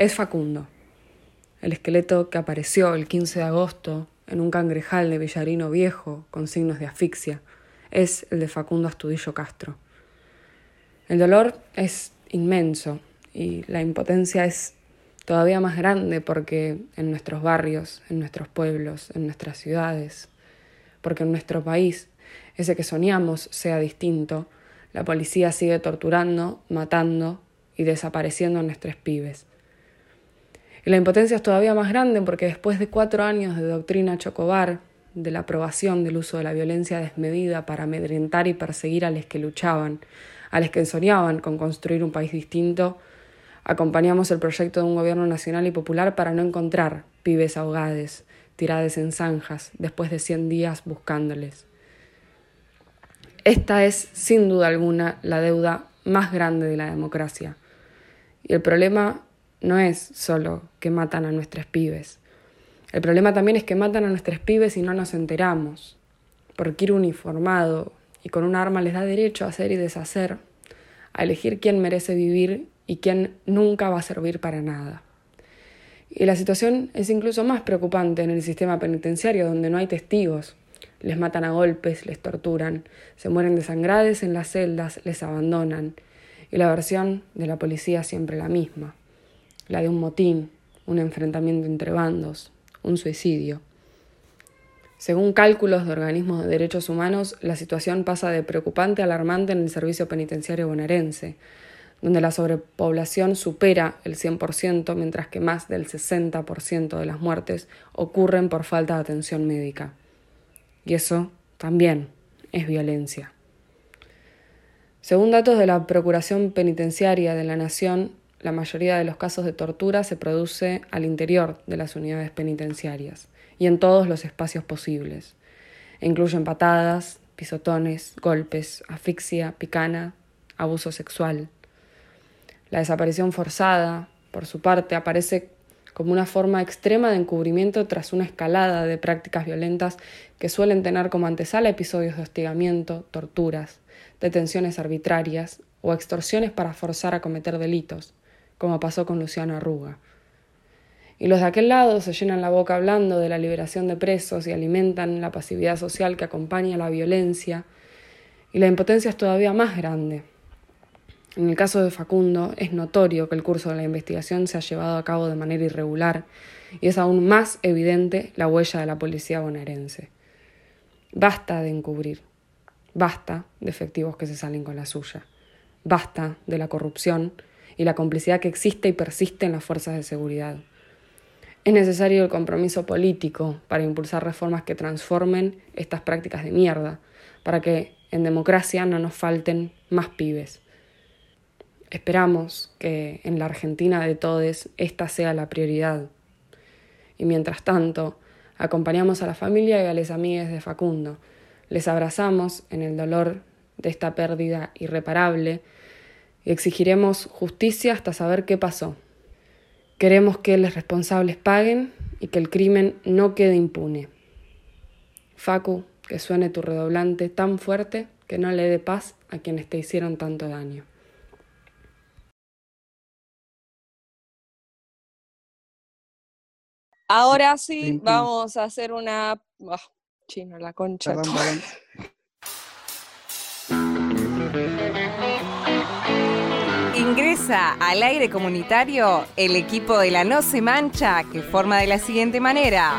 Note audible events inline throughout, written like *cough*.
es Facundo, el esqueleto que apareció el 15 de agosto en un cangrejal de Villarino Viejo con signos de asfixia, es el de Facundo Astudillo Castro. El dolor es inmenso y la impotencia es todavía más grande porque en nuestros barrios, en nuestros pueblos, en nuestras ciudades, porque en nuestro país, ese que soñamos sea distinto, la policía sigue torturando, matando y desapareciendo a nuestros pibes. Y la impotencia es todavía más grande porque después de cuatro años de doctrina chocobar, de la aprobación del uso de la violencia desmedida para amedrentar y perseguir a los que luchaban, a los que soñaban con construir un país distinto, acompañamos el proyecto de un gobierno nacional y popular para no encontrar pibes ahogades, tiradas en zanjas, después de cien días buscándoles. Esta es, sin duda alguna, la deuda más grande de la democracia. Y el problema no es solo que matan a nuestros pibes. El problema también es que matan a nuestros pibes y no nos enteramos. Porque ir uniformado y con un arma les da derecho a hacer y deshacer, a elegir quién merece vivir y quién nunca va a servir para nada. Y la situación es incluso más preocupante en el sistema penitenciario, donde no hay testigos. Les matan a golpes, les torturan, se mueren desangrades en las celdas, les abandonan. Y la versión de la policía siempre la misma la de un motín, un enfrentamiento entre bandos, un suicidio. Según cálculos de organismos de derechos humanos, la situación pasa de preocupante a alarmante en el servicio penitenciario bonaerense, donde la sobrepoblación supera el 100%, mientras que más del 60% de las muertes ocurren por falta de atención médica. Y eso también es violencia. Según datos de la Procuración Penitenciaria de la Nación, la mayoría de los casos de tortura se produce al interior de las unidades penitenciarias y en todos los espacios posibles. Incluyen patadas, pisotones, golpes, asfixia, picana, abuso sexual. La desaparición forzada, por su parte, aparece como una forma extrema de encubrimiento tras una escalada de prácticas violentas que suelen tener como antesala episodios de hostigamiento, torturas, detenciones arbitrarias o extorsiones para forzar a cometer delitos, como pasó con Luciano Arruga. Y los de aquel lado se llenan la boca hablando de la liberación de presos y alimentan la pasividad social que acompaña la violencia, y la impotencia es todavía más grande. En el caso de Facundo, es notorio que el curso de la investigación se ha llevado a cabo de manera irregular y es aún más evidente la huella de la policía bonaerense. Basta de encubrir, basta de efectivos que se salen con la suya, basta de la corrupción y la complicidad que existe y persiste en las fuerzas de seguridad. Es necesario el compromiso político para impulsar reformas que transformen estas prácticas de mierda, para que en democracia no nos falten más pibes. Esperamos que en la Argentina de todos esta sea la prioridad. Y mientras tanto, acompañamos a la familia y a las amigas de Facundo. Les abrazamos en el dolor de esta pérdida irreparable Exigiremos justicia hasta saber qué pasó. Queremos que los responsables paguen y que el crimen no quede impune. Facu, que suene tu redoblante tan fuerte que no le dé paz a quienes te hicieron tanto daño. Ahora sí, vamos a hacer una... Oh, chino, la concha. Al aire comunitario el equipo de la No Se Mancha que forma de la siguiente manera.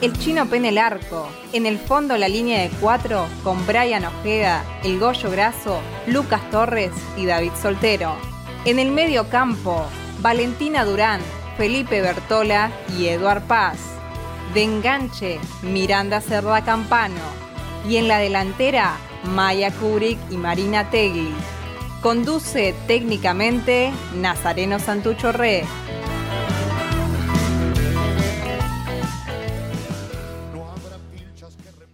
El chino pene el arco. En el fondo la línea de cuatro con Brian Ojeda, El Goyo Graso, Lucas Torres y David Soltero. En el medio campo, Valentina Durán, Felipe Bertola y Eduard Paz. De enganche, Miranda Cerda Campano. Y en la delantera, Maya Kubrick y Marina Tegli. Conduce técnicamente Nazareno Santucho Re.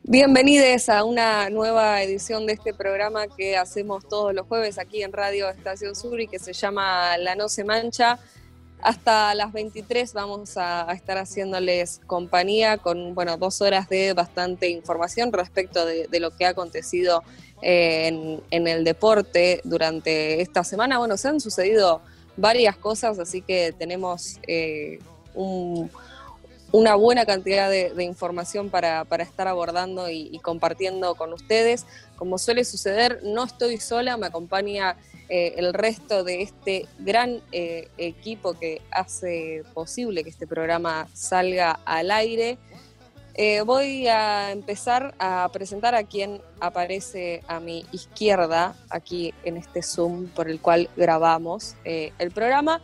Bienvenidos a una nueva edición de este programa que hacemos todos los jueves aquí en Radio Estación Sur y que se llama La No Se Mancha. Hasta las 23 vamos a, estar haciéndoles compañía con bueno, dos horas de bastante información respecto de, lo que ha acontecido el deporte durante esta semana. Bueno, se han sucedido varias cosas, así que tenemos eh, una buena cantidad de, información para, estar abordando y, compartiendo con ustedes. Como suele suceder, no estoy sola, me acompaña eh, el resto de este gran eh, equipo que hace posible que este programa salga al aire. Eh, voy a empezar a presentar a quien aparece a mi izquierda, aquí en este Zoom por el cual grabamos eh, el programa,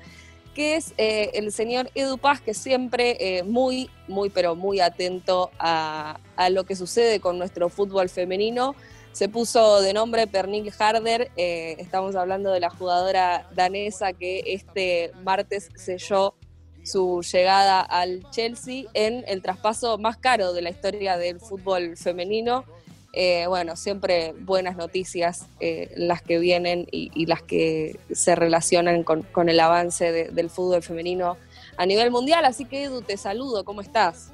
que es eh, el señor Edu Paz, que siempre muy, muy, pero muy atento a, lo que sucede con nuestro fútbol femenino. Se puso de nombre Pernil Harder, estamos hablando de la jugadora danesa que este martes selló su llegada al Chelsea en el traspaso más caro de la historia del fútbol femenino. Eh, bueno, siempre buenas noticias eh, las que vienen y, las que se relacionan con, el avance del fútbol femenino a nivel mundial. Así que Edu, te saludo, ¿cómo estás?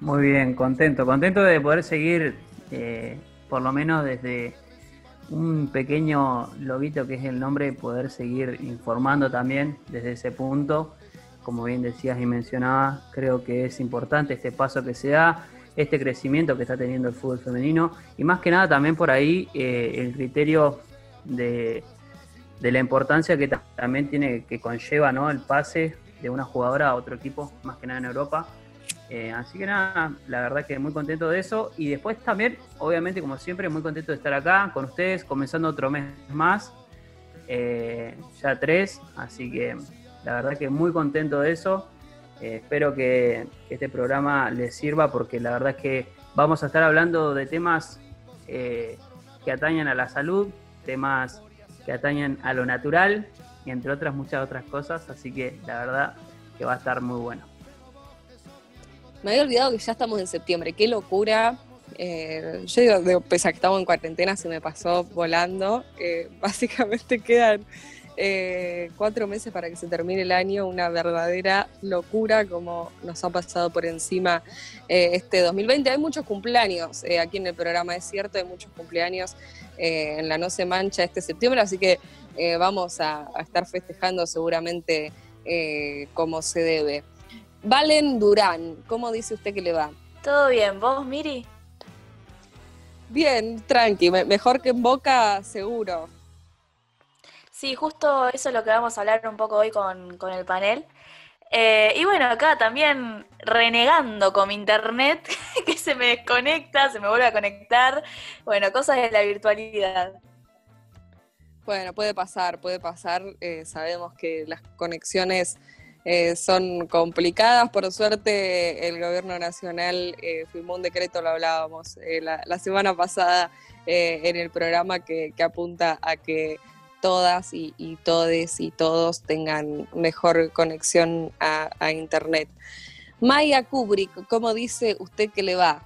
Muy bien, contento, contento de poder seguir, eh, por lo menos desde un pequeño lobito que es el nombre, poder seguir informando también desde ese punto. Como bien decías y mencionabas, creo que es importante este paso que se da, este crecimiento que está teniendo el fútbol femenino y más que nada también por ahí eh, el criterio de, de, la importancia que también tiene que conlleva ¿no? el pase de una jugadora a otro equipo, más que nada en Europa eh, así que nada, la verdad que muy contento de eso. Y después también, obviamente, como siempre, muy contento de estar acá con ustedes, comenzando otro mes más, eh, ya tres. Así que la verdad que muy contento de eso. Eh, espero que, este programa les sirva porque la verdad es que vamos a estar hablando de temas que atañen a la salud, temas que atañen a lo natural y entre otras muchas otras cosas. Así que la verdad que va a estar muy bueno. Me había olvidado que ya estamos en septiembre, qué locura. Eh, yo digo, pese a que estamos en cuarentena, se me pasó volando. Eh, *laughs* básicamente quedan eh, cuatro meses para que se termine el año, una verdadera locura como nos ha pasado por encima este 2020. Hay muchos cumpleaños aquí en el programa, es cierto, hay muchos cumpleaños en la No Se Mancha este septiembre, así que vamos a, estar festejando seguramente como se debe. Valen Durán, ¿cómo dice usted que le va? Todo bien, ¿vos, Miri? Bien, tranqui, mejor que en Boca, seguro. Sí, justo eso es lo que vamos a hablar un poco hoy con, el panel. Eh, y bueno, acá también renegando con mi internet, *laughs* que se me desconecta, se me vuelve a conectar. Bueno, cosas de la virtualidad. Bueno, puede pasar, puede pasar. Eh, sabemos que las conexiones eh, son complicadas. Por suerte, el gobierno nacional eh, firmó un decreto, lo hablábamos eh, la, semana pasada en el programa, que, apunta a que todas y, y, todes y todos tengan mejor conexión a, a Internet. Maya Kubrick, ¿cómo dice usted que le va?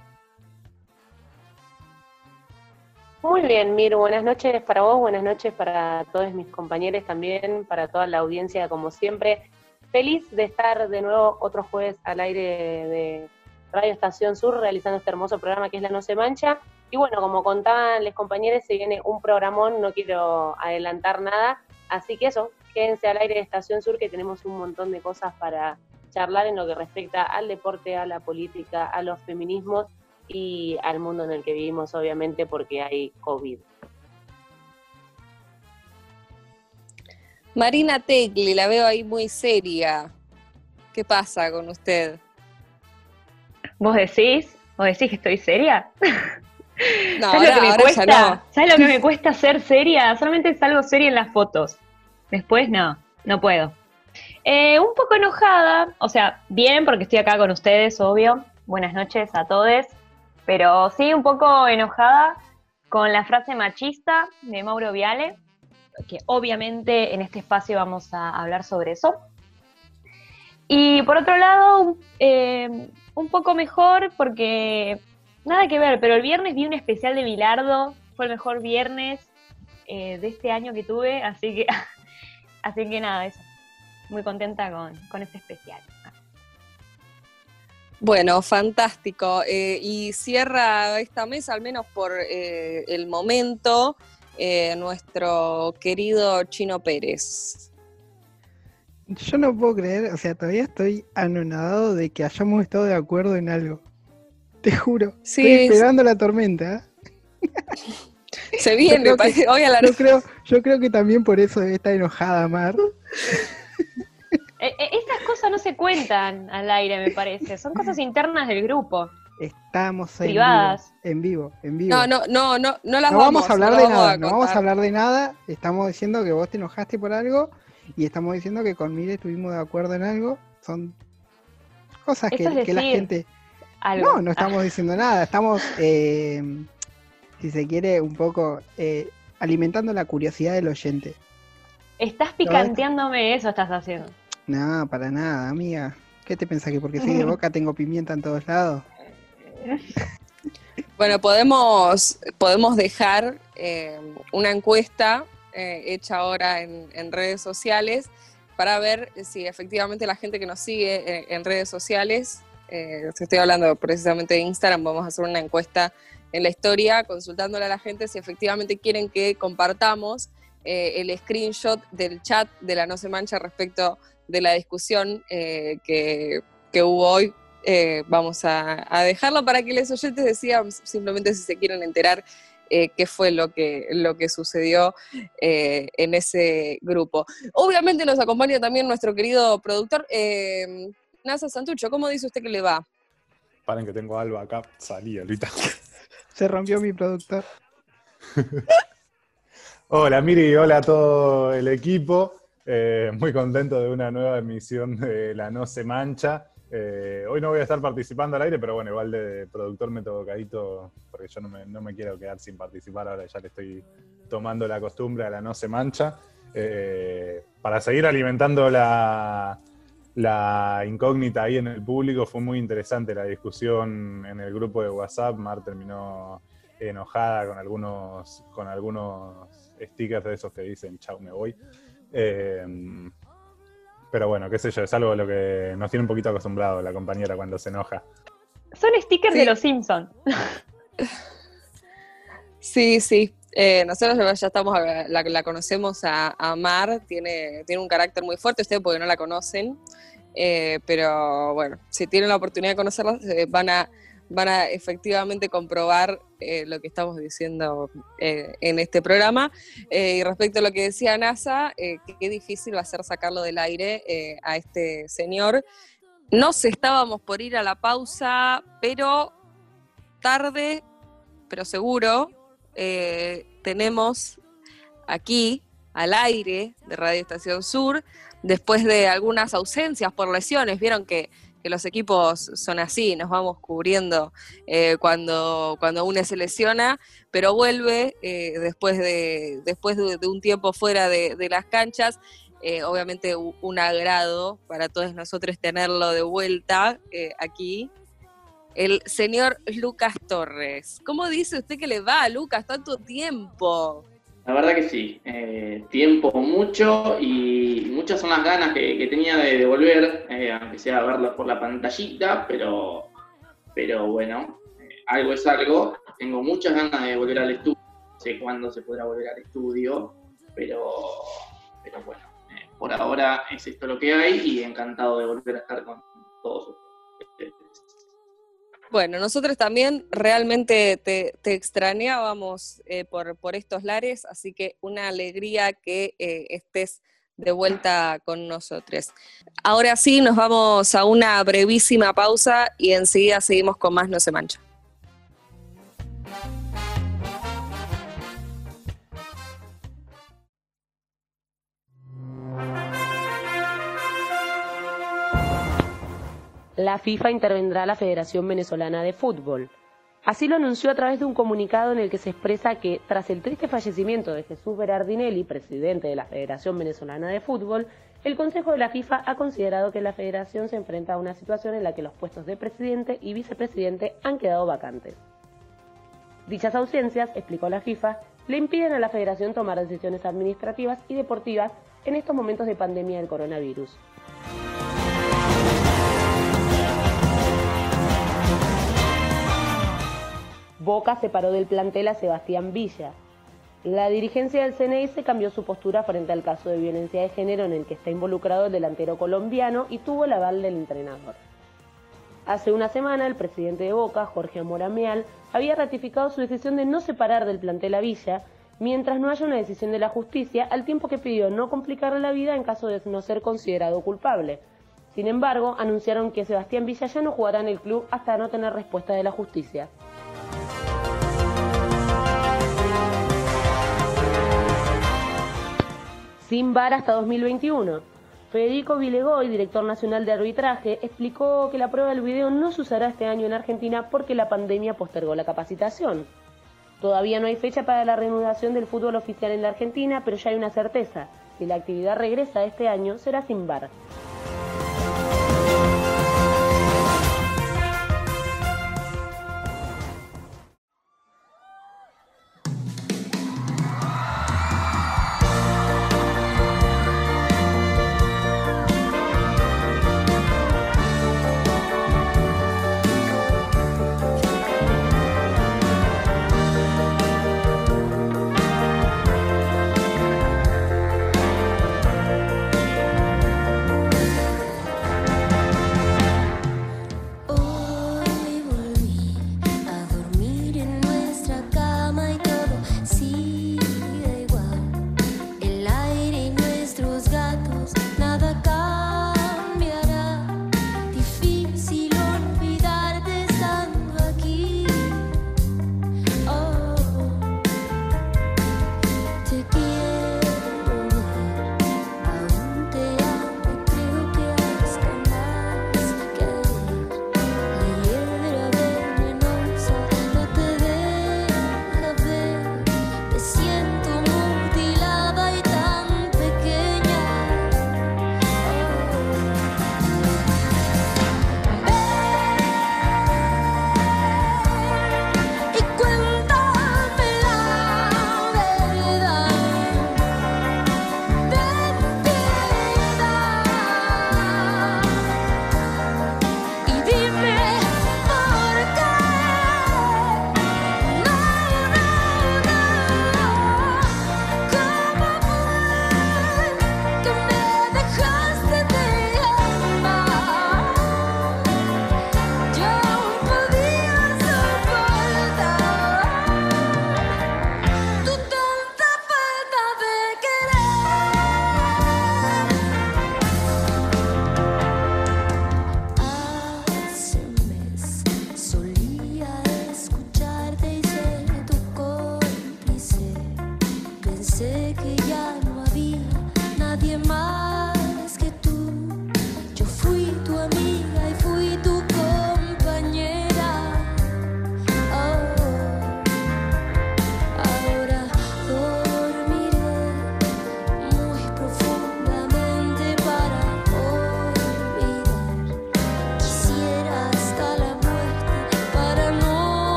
Muy bien, Mir, buenas noches para vos, buenas noches para todos mis compañeros también, para toda la audiencia como siempre feliz de estar de nuevo otro jueves al aire de Radio Estación Sur realizando este hermoso programa que es La No Se Mancha. Y bueno, como contaban los compañeros, se viene un programón, no quiero adelantar nada. Así que eso, quédense al aire de Estación Sur que tenemos un montón de cosas para charlar en lo que respecta al deporte, a la política, a los feminismos y al mundo en el que vivimos, obviamente, porque hay COVID. Marina Tegli, la veo ahí muy seria. ¿Qué pasa con usted? ¿Vos decís? ¿Vos decís que estoy seria? No, ¿Sabes lo que me cuesta? ¿Sabes lo que me cuesta ser seria? Solamente salgo seria en las fotos. Después no, no puedo. Eh, un poco enojada, o sea, bien porque estoy acá con ustedes, obvio. Buenas noches a todos. Pero sí, un poco enojada con la frase machista de Mauro Viale, que obviamente en este espacio vamos a hablar sobre eso. Y por otro lado, eh, un poco mejor porque nada que ver, pero el viernes vi un especial de Bilardo, fue el mejor viernes eh, de este año que tuve, así que, *laughs* así que nada, eso. Muy contenta con, con este especial. Bueno, fantástico. Eh, y cierra esta mesa, al menos por el momento, eh, nuestro querido Chino Pérez. Yo no puedo creer, o sea, todavía estoy anonadado de que hayamos estado de acuerdo en algo. Te juro. estoy esperando la tormenta. *laughs* Se viene, yo creo, *laughs* hoy a la yo creo, yo creo que también por eso debe estar enojada Mar. Eh, eh, estas cosas no se cuentan al aire, me parece. Son cosas internas del grupo. Estamos en privadas. Vivo, en vivo, en vivo. No, no, no, no, no las no vamos, a hablar de nada. No vamos a hablar de nada. Estamos diciendo que vos te enojaste por algo y estamos diciendo que con Mire estuvimos de acuerdo en algo. Son cosas que, la gente. No, no estamos ah. diciendo nada. Estamos, eh, si se quiere, un poco eh, alimentando la curiosidad del oyente. Estás picanteándome eso, estás haciendo. No, para nada, amiga. ¿Qué te pensás que porque soy de *laughs* boca tengo pimienta en todos lados? Bueno, podemos, podemos dejar eh, una encuesta eh, hecha ahora en, redes sociales para ver si efectivamente la gente que nos sigue eh, en redes sociales, estoy hablando precisamente de Instagram, vamos a hacer una encuesta en la historia consultándole a la gente si efectivamente quieren que compartamos el screenshot del chat de la No Se Mancha respecto de la discusión que, que hubo hoy eh, vamos a, dejarlo para que los oyentes decían simplemente si se quieren enterar eh, qué fue lo que, lo que sucedió eh, en ese grupo. Obviamente nos acompaña también nuestro querido productor, Nasa Santucho. ¿Cómo dice usted que le va? Paren que tengo algo acá, salí ahorita. *laughs* Se rompió mi productor. *laughs* hola Miri, hola a todo el equipo. muy contento de una nueva emisión de La No Se Mancha. Eh, hoy no voy a estar participando al aire, pero bueno, igual de productor me tocadito, porque yo no me, quiero quedar sin participar, ahora ya le estoy tomando la costumbre a la no se mancha. Eh, para seguir alimentando la, incógnita ahí en el público, fue muy interesante la discusión en el grupo de WhatsApp. Mar terminó enojada con algunos, con algunos stickers de esos que dicen chau, me voy. Eh, pero bueno, qué sé yo, es algo a lo que nos tiene un poquito acostumbrado la compañera cuando se enoja. Son stickers de los Simpsons. Sí, sí. Eh, nosotros ya estamos, la, conocemos a, Mar, tiene, tiene un carácter muy fuerte, ustedes porque no la conocen, eh, pero bueno, si tienen la oportunidad de conocerla, eh, van a van a efectivamente comprobar eh, lo que estamos diciendo eh, en este programa. Eh, y respecto a lo que decía NASA, qué difícil va a ser sacarlo del aire a este señor. Nos estábamos por ir a la pausa, pero tarde, pero seguro, tenemos aquí al aire de Radio Estación Sur, después de algunas ausencias por lesiones, vieron que que los equipos son así, nos vamos cubriendo eh, cuando, cuando uno se lesiona, pero vuelve eh, después, de, después de, un tiempo fuera de, las canchas. Eh, obviamente un agrado para todos nosotros tenerlo de vuelta aquí. El señor Lucas Torres. ¿Cómo dice usted que le va Lucas tanto tiempo? La verdad que sí, eh, tiempo mucho y muchas son las ganas que, tenía de, volver, eh, aunque sea verlos por la pantallita, pero, pero bueno, eh, algo es algo. Tengo muchas ganas de volver al estudio, no sé cuándo se podrá volver al estudio, pero, pero bueno, por ahora es esto lo que hay y encantado de volver a estar con todos ustedes. Bueno, nosotros también realmente te, extrañábamos eh, por, por, estos lares, así que una alegría que eh, estés de vuelta con nosotros. Ahora sí, nos vamos a una brevísima pausa y enseguida seguimos con más No se mancha. La FIFA intervendrá a la Federación Venezolana de Fútbol. Así lo anunció a través de un comunicado en el que se expresa que, tras el triste fallecimiento de Jesús Berardinelli, presidente de la Federación Venezolana de Fútbol, el Consejo de la FIFA ha considerado que la federación se enfrenta a una situación en la que los puestos de presidente y vicepresidente han quedado vacantes. Dichas ausencias, explicó la FIFA, le impiden a la federación tomar decisiones administrativas y deportivas en estos momentos de pandemia del coronavirus. Boca separó del plantel a Sebastián Villa. La dirigencia del CNI se cambió su postura frente al caso de violencia de género en el que está involucrado el delantero colombiano y tuvo el aval del entrenador. Hace una semana, el presidente de Boca, Jorge Amorameal, había ratificado su decisión de no separar del plantel a Villa mientras no haya una decisión de la justicia, al tiempo que pidió no complicarle la vida en caso de no ser considerado culpable. Sin embargo, anunciaron que Sebastián Villa ya no jugará en el club hasta no tener respuesta de la justicia. Sin VAR hasta 2021. Federico Vilegoy, director nacional de arbitraje, explicó que la prueba del video no se usará este año en Argentina porque la pandemia postergó la capacitación. Todavía no hay fecha para la reanudación del fútbol oficial en la Argentina, pero ya hay una certeza. Si la actividad regresa este año, será sin bar.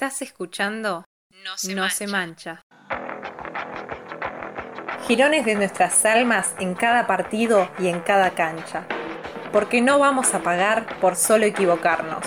Estás escuchando No se, mancha. Girones de nuestras almas en cada partido y en cada cancha. Porque no vamos a pagar por solo equivocarnos.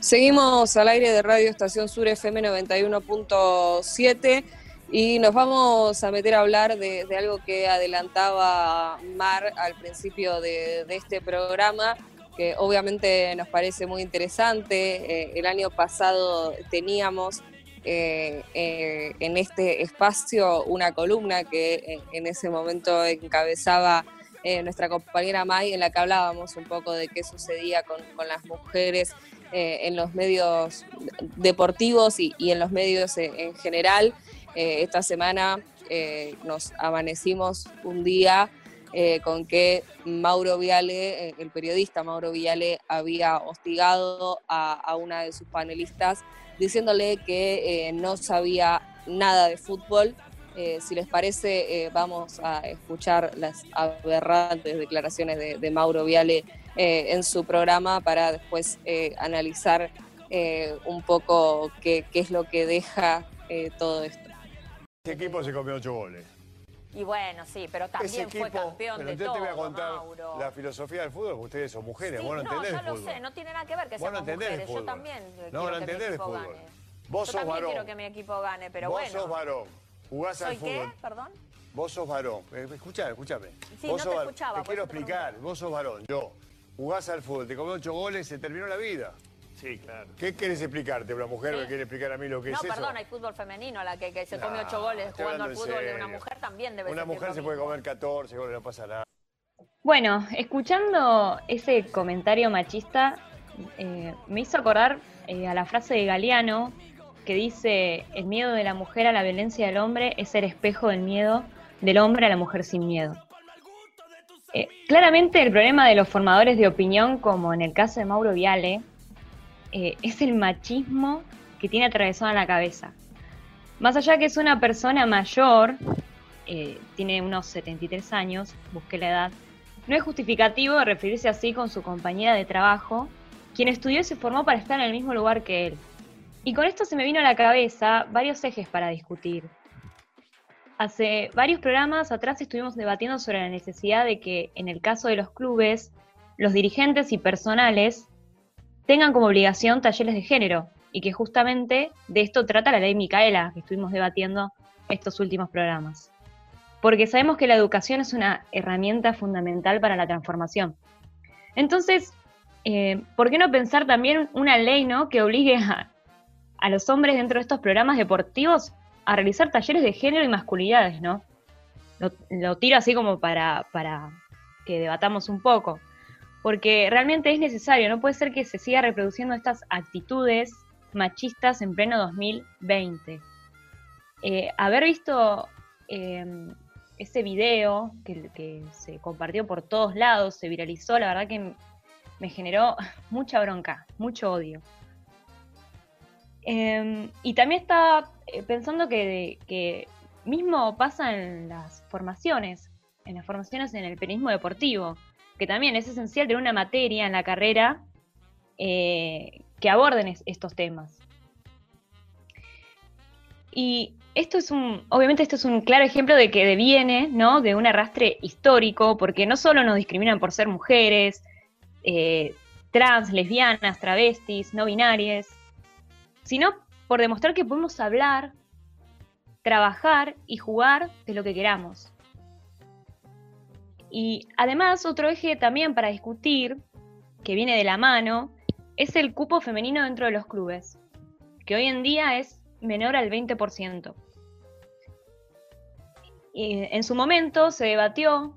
Seguimos al aire de Radio Estación Sur FM 91.7 y nos vamos a meter a hablar de, algo que adelantaba Mar al principio de, este programa, que obviamente nos parece muy interesante. Eh, el año pasado teníamos eh, eh, en este espacio una columna que en ese momento encabezaba nuestra compañera May, en la que hablábamos un poco de qué sucedía con, las mujeres en los medios deportivos y, en los medios en general. esta semana nos amanecimos un día eh, con que Mauro Viale, eh, el periodista Mauro Viale, había hostigado a, una de sus panelistas diciéndole que eh, no sabía nada de fútbol. si les parece, vamos a escuchar las aberrantes declaraciones de, Mauro Viale en su programa para después analizar un poco qué, qué, es lo que deja todo esto. Este equipo se comió ocho goles. Y bueno, sí, pero también fue campeón pero de yo te voy a contar la filosofía del fútbol, porque ustedes son mujeres, vos no, entendés el fútbol. No, lo sé, no tiene nada que ver que seamos mujeres, yo también no, no entendés el fútbol. Gane. Vos yo sos también quiero que mi equipo gane, pero vos bueno. Vos sos varón, jugás ¿Soy al fútbol. qué? Perdón. Vos sos varón, eh, escuchame, escúchame. Sí, vos no te escuchaba. Te quiero explicar, vos sos varón, yo. Jugás al fútbol, te comés ocho goles, se terminó la vida. Sí, claro. ¿Qué querés explicarte? ¿Una mujer me quiere explicar a mí lo que es eso? No, perdón, hay fútbol femenino, la que, se come ocho goles jugando al fútbol de una mujer también debe Una mujer se puede comer 14 goles, no pasa nada. Bueno, escuchando ese comentario machista, eh, me hizo acordar eh, a la frase de Galeano que dice, el miedo de la mujer a la violencia del hombre es el espejo del miedo del hombre a la mujer sin miedo. Eh, claramente el problema de los formadores de opinión, como en el caso de Mauro Viale, eh, es el machismo que tiene atravesado en la cabeza. Más allá que es una persona mayor, eh, tiene unos 73 años, busqué la edad, no es justificativo referirse así con su compañera de trabajo, quien estudió y se formó para estar en el mismo lugar que él. Y con esto se me vino a la cabeza varios ejes para discutir. Hace varios programas atrás estuvimos debatiendo sobre la necesidad de que, en el caso de los clubes, los dirigentes y personales tengan como obligación talleres de género y que justamente de esto trata la ley Micaela que estuvimos debatiendo estos últimos programas. Porque sabemos que la educación es una herramienta fundamental para la transformación. Entonces, eh, ¿por qué no pensar también una ley ¿no? que obligue a, los hombres dentro de estos programas deportivos a realizar talleres de género y masculinidades? ¿no? Lo, tiro así como para, para que debatamos un poco porque realmente es necesario, no puede ser que se siga reproduciendo estas actitudes machistas en pleno 2020. Eh, haber visto em, ese video que, se compartió por todos lados, se viralizó, la verdad que me generó *laughs* mucha bronca, mucho odio. Em, y también estaba eh, pensando que, que mismo pasa en las formaciones, en las formaciones en el periodismo deportivo que también es esencial tener una materia en la carrera eh, que aborden estos temas. Y esto es un, obviamente esto es un claro ejemplo de que deviene, ¿no? De un arrastre histórico, porque no solo nos discriminan por ser mujeres, eh, trans, lesbianas, travestis, no binarias, sino por demostrar que podemos hablar, trabajar y jugar de lo que queramos. Y además, otro eje también para discutir, que viene de la mano, es el cupo femenino dentro de los clubes, que hoy en día es menor al 20%. Y en su momento se debatió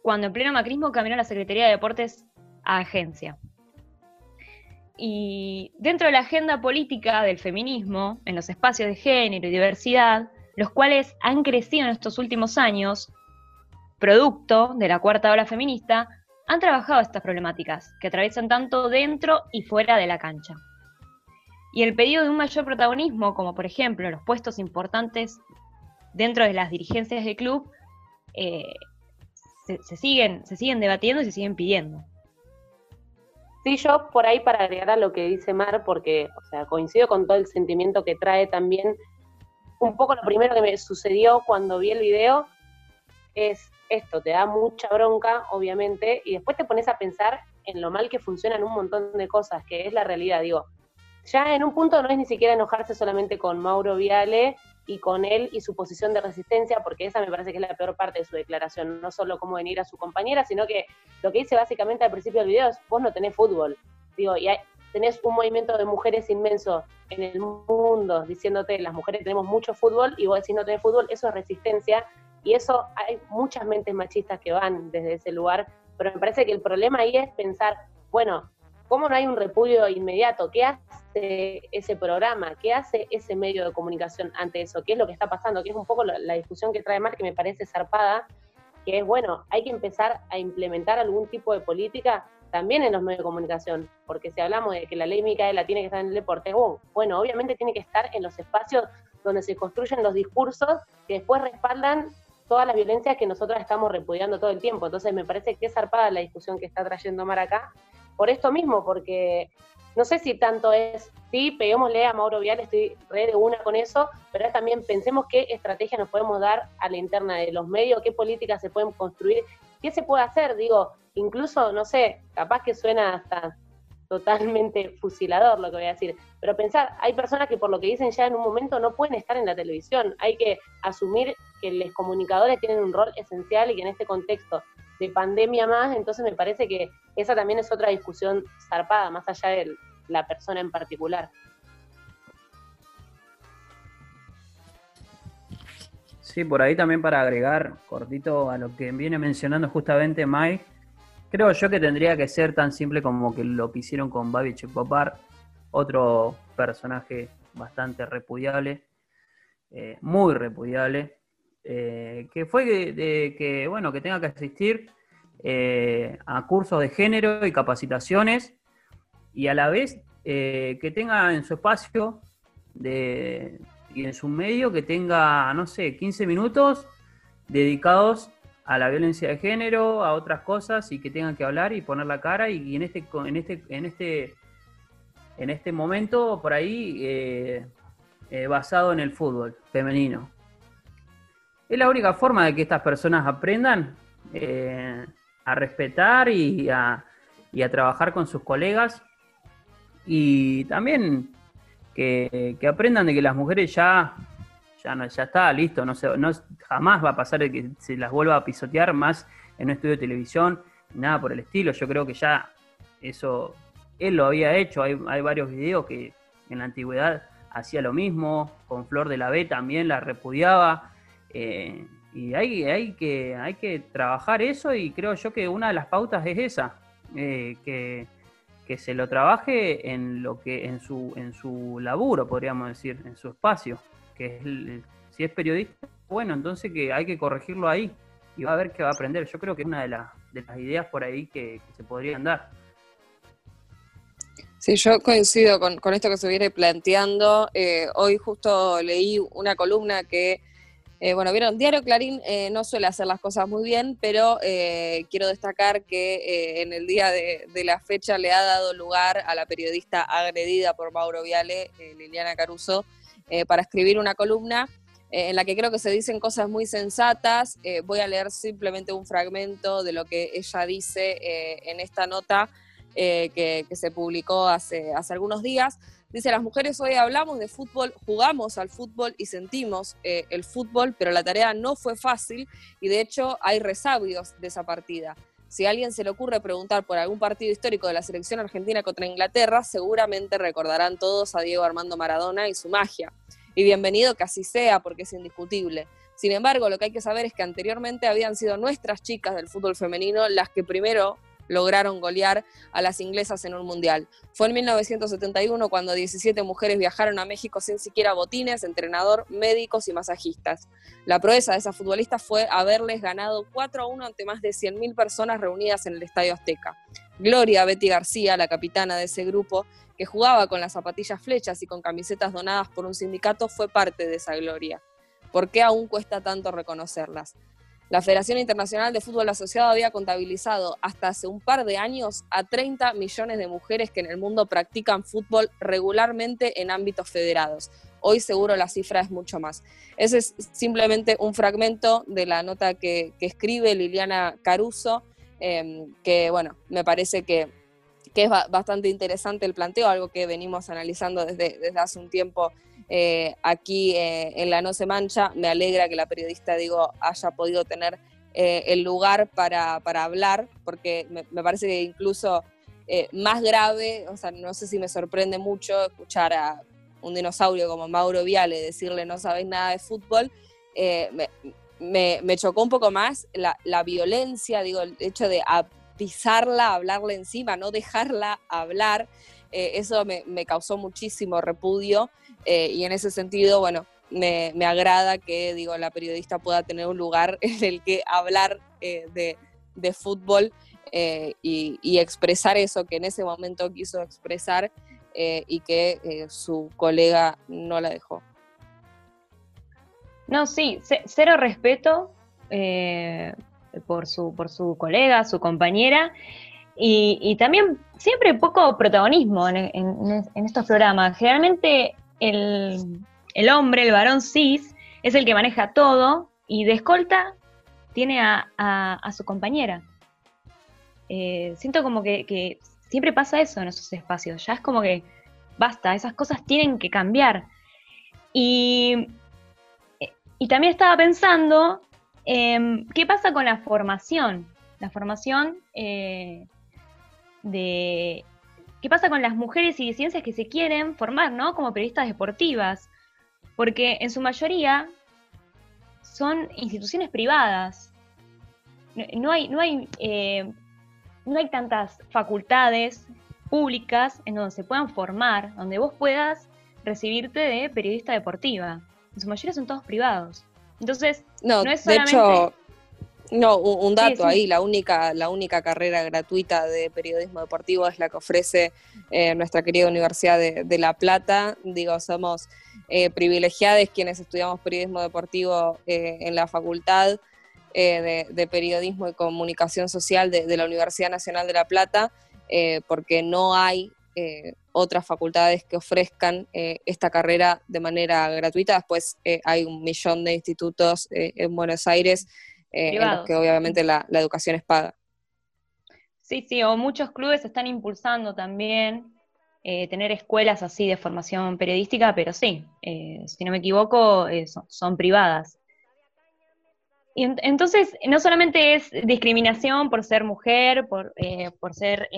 cuando en pleno macrismo caminó la Secretaría de Deportes a agencia. Y dentro de la agenda política del feminismo, en los espacios de género y diversidad, los cuales han crecido en estos últimos años, producto de la cuarta ola feminista, han trabajado estas problemáticas, que atraviesan tanto dentro y fuera de la cancha. Y el pedido de un mayor protagonismo, como por ejemplo los puestos importantes dentro de las dirigencias del club, eh, se, siguen, se siguen debatiendo y se siguen pidiendo. Sí, yo por ahí para agregar a lo que dice Mar, porque o sea, coincido con todo el sentimiento que trae también, un poco lo primero que me sucedió cuando vi el video es esto, te da mucha bronca, obviamente, y después te pones a pensar en lo mal que funcionan un montón de cosas, que es la realidad, digo, ya en un punto no es ni siquiera enojarse solamente con Mauro Viale y con él y su posición de resistencia, porque esa me parece que es la peor parte de su declaración, no solo cómo venir a su compañera, sino que lo que dice básicamente al principio del video es, vos no tenés fútbol, digo, y tenés un movimiento de mujeres inmenso en el mundo diciéndote, las mujeres tenemos mucho fútbol, y vos decís no tenés fútbol, eso es resistencia, y eso hay muchas mentes machistas que van desde ese lugar, pero me parece que el problema ahí es pensar, bueno, ¿cómo no hay un repudio inmediato? ¿Qué hace ese programa? ¿Qué hace ese medio de comunicación ante eso? ¿Qué es lo que está pasando? Que es un poco la, discusión que trae Mar que me parece zarpada, que es, bueno, hay que empezar a implementar algún tipo de política también en los medios de comunicación, porque si hablamos de que la ley Micaela tiene que estar en el deporte, oh, bueno, obviamente tiene que estar en los espacios donde se construyen los discursos que después respaldan todas las violencias que nosotros estamos repudiando todo el tiempo. Entonces me parece que es zarpada la discusión que está trayendo Mar acá, por esto mismo, porque no sé si tanto es, sí, peguémosle a Mauro Vial, estoy re de una con eso, pero también pensemos qué estrategia nos podemos dar a la interna de los medios, qué políticas se pueden construir, qué se puede hacer, digo, incluso, no sé, capaz que suena hasta totalmente *laughs* fusilador lo que voy a decir, pero pensar, hay personas que por lo que dicen ya en un momento no pueden estar en la televisión, hay que asumir que los comunicadores tienen un rol esencial y que en este contexto de pandemia más, entonces me parece que esa también es otra discusión zarpada, más allá de la persona en particular. Sí, por ahí también para agregar cortito a lo que viene mencionando justamente Mike, Creo yo que tendría que ser tan simple como que lo que hicieron con Babi Chepopar, otro personaje bastante repudiable, eh, muy repudiable, eh, que fue de, que, bueno, que tenga que asistir eh, a cursos de género y capacitaciones y a la vez que tenga en su espacio de, y en su medio que tenga, no sé, 15 minutos dedicados a la violencia de género, a otras cosas y que tengan que hablar y poner la cara y, en este en este en este en este momento por ahí eh, eh, basado en el fútbol femenino. Es la única forma de que estas personas aprendan eh, a respetar y a, y a, trabajar con sus colegas y también que, que aprendan de que las mujeres ya ya no, ya está, listo, no, se, no jamás va a pasar de que se las vuelva a pisotear más en un estudio de televisión, nada por el estilo. Yo creo que ya eso él lo había hecho, hay, varios videos que en la antigüedad hacía lo mismo, con Flor de la B también la repudiaba. Eh, y hay, hay, que, hay que trabajar eso y creo yo que una de las pautas es esa, eh, que, que, se lo trabaje en lo que en su, en su laburo, podríamos decir, en su espacio que si es periodista, bueno, entonces que hay que corregirlo ahí y va a ver qué va a aprender. Yo creo que es una de, las ideas por ahí que, se podrían dar. Sí, yo coincido con, esto que se viene planteando. Eh, hoy justo leí una columna que, eh, bueno, vieron, Diario Clarín eh, no suele hacer las cosas muy bien, pero quiero destacar que en el día de, de, la fecha le ha dado lugar a la periodista agredida por Mauro Viale, Liliana Caruso, eh, para escribir una columna eh, en la que creo que se dicen cosas muy sensatas. Eh, voy a leer simplemente un fragmento de lo que ella dice en esta nota que, se publicó hace, hace algunos días. Dice, las mujeres hoy hablamos de fútbol, jugamos al fútbol y sentimos el fútbol, pero la tarea no fue fácil y de hecho hay resabios de esa partida. Si a alguien se le ocurre preguntar por algún partido histórico de la selección argentina contra Inglaterra, seguramente recordarán todos a Diego Armando Maradona y su magia. Y bienvenido que así sea, porque es indiscutible. Sin embargo, lo que hay que saber es que anteriormente habían sido nuestras chicas del fútbol femenino las que primero lograron golear a las inglesas en un mundial. Fue en 1971 cuando 17 mujeres viajaron a México sin siquiera botines, entrenador, médicos y masajistas. La proeza de esas futbolistas fue haberles ganado 4 a 1 ante más de 100.000 personas reunidas en el Estadio Azteca. Gloria Betty García, la capitana de ese grupo, que jugaba con las zapatillas flechas y con camisetas donadas por un sindicato, fue parte de esa gloria. ¿Por qué aún cuesta tanto reconocerlas? La Federación Internacional de Fútbol Asociado había contabilizado hasta hace un par de años a 30 millones de mujeres que en el mundo practican fútbol regularmente en ámbitos federados. Hoy seguro la cifra es mucho más. Ese es simplemente un fragmento de la nota que, escribe Liliana Caruso, em, que bueno, me parece que, es bastante interesante el planteo, algo que venimos analizando desde, hace un tiempo eh, aquí eh, en La No Se Mancha. Me alegra que la periodista, digo, haya podido tener eh, el lugar para, hablar, porque me, parece que incluso más grave, o sea, no sé si me sorprende mucho escuchar a un dinosaurio como Mauro Viale decirle no sabéis nada de fútbol. Me, chocó un poco más la, violencia, digo, el hecho de pisarla, hablarle encima, no dejarla hablar. eso me, causó muchísimo repudio eh, y en ese sentido, bueno, me, agrada que digo, la periodista pueda tener un lugar *laughs* en el que hablar eh, de, fútbol eh, y, expresar eso que en ese momento quiso expresar y que su colega no la dejó. No, sí, cero respeto por, su, por su colega, su compañera. Y, también siempre poco protagonismo en, estos programas. Generalmente el, hombre, el varón cis, es el que maneja todo y de escolta tiene a, su compañera. Eh, siento como que, siempre pasa eso en esos espacios, ya es como que basta, esas cosas tienen que cambiar. Y, también estaba pensando, ¿qué pasa con la formación? La formación eh, de ¿Qué pasa con las mujeres y disidencias que se quieren formar, ¿no? Como periodistas deportivas. Porque en su mayoría son instituciones privadas. No, hay, no, hay, eh, no hay tantas facultades públicas en donde se puedan formar, donde vos puedas recibirte de periodista deportiva. En su mayoría son todos privados. Entonces, no, es solamente... De hecho, no, un, dato ahí, la única, la única carrera gratuita de periodismo deportivo es la que ofrece eh, nuestra querida Universidad de, La Plata. Digo, somos eh, privilegiados quienes estudiamos periodismo deportivo eh, en la Facultad de, de, Periodismo y Comunicación Social de, la Universidad Nacional de La Plata, porque no hay otras facultades que ofrezcan esta carrera de manera gratuita. Después hay un millón de institutos en Buenos Aires eh, en los que obviamente la, educación es paga. Sí, sí, o muchos clubes están impulsando también eh, tener escuelas así de formación periodística, pero sí, eh, si no me equivoco, son, privadas. Y entonces, no solamente es discriminación por ser mujer, por, por ser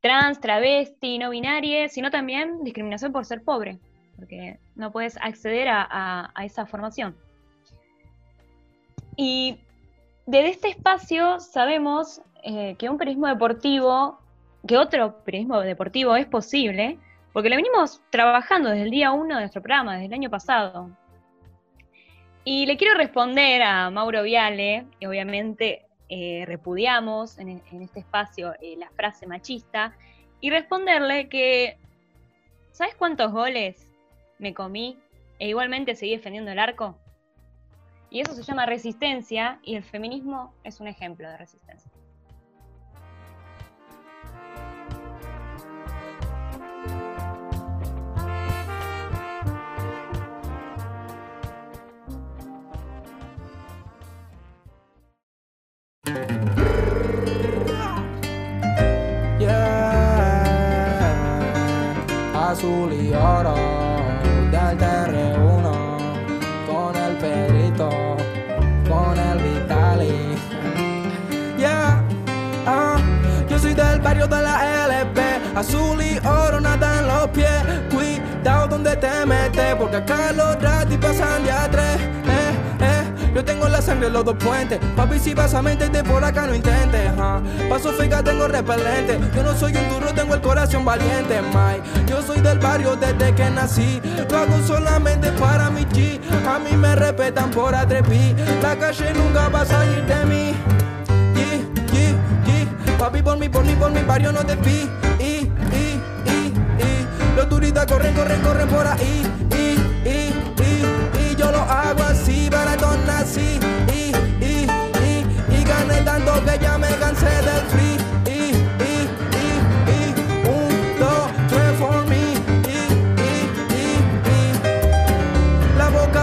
trans, travesti, no binaria, sino también discriminación por ser pobre, porque no puedes acceder a esa formación. Y desde este espacio sabemos eh, que un periodismo deportivo, que otro periodismo deportivo es posible, porque lo venimos trabajando desde el día uno de nuestro programa, desde el año pasado. Y le quiero responder a Mauro Viale, y obviamente eh, repudiamos en, este espacio eh, la frase machista, y responderle que, ¿sabes cuántos goles me comí e igualmente seguí defendiendo el arco? Y eso se llama resistencia y el feminismo es un ejemplo de resistencia. Azul y oro del barrio de la LP. Azul y oro nada en los pies. Cuidado donde te metes, porque acá los ratis pasan de a tres. Tengo la sangre en los dos puentes. Papi, si vas a meterte por acá, no intentes. Paso fica, tengo repelente. Yo no soy un duro, tengo el corazón valiente, Mike. Yo soy del barrio desde que nací. Lo hago solamente para mi G. A mí me respetan por atreví. La calle nunca va a salir de mí. Papi, por mí, por mí, por mi barrio no te vi. Y, y, y. Los turistas corren, corren, corren por ahí. Hago así, baratón así. Y, y, y, y gané tanto que ya me cansé del free.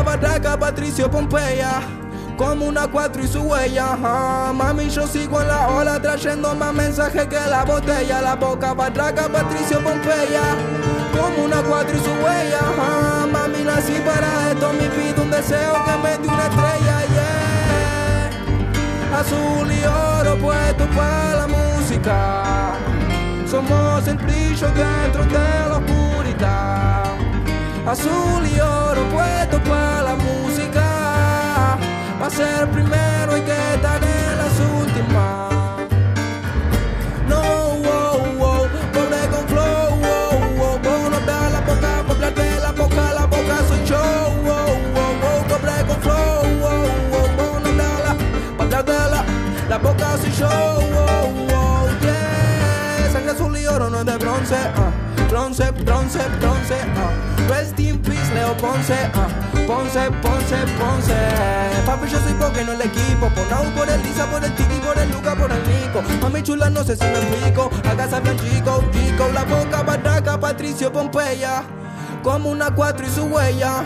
Barraca, Patricio Pompeya como una cuatro y su huella. Mami, yo sigo en la ola trayendo más mensajes que la botella. La boca patraca, Patricio Pompeya. Como una cuatro y su huella. Mami, nací para esto. Me pido un deseo que me dé una estrella. Yeah. Azul y oro puesto para la música. Somos el brillo dentro de la oscuridad. Azul y oro puesto para la música. Pa' ser primero hay que estar bronce, uh, bronce, bronce, bronce, uh, rest in peace, Leo Ponce, uh. Ponce, Ponce, Ponce. Papi, yo soy porque no el equipo. Por Nau, por el Lisa, por el Titi, por el Luca, por el Nico. Mami chula, no sé si me explico. Acá sabe chico, chico. La boca, barraca, Patricio, Pompeya. Como una cuatro y su huella.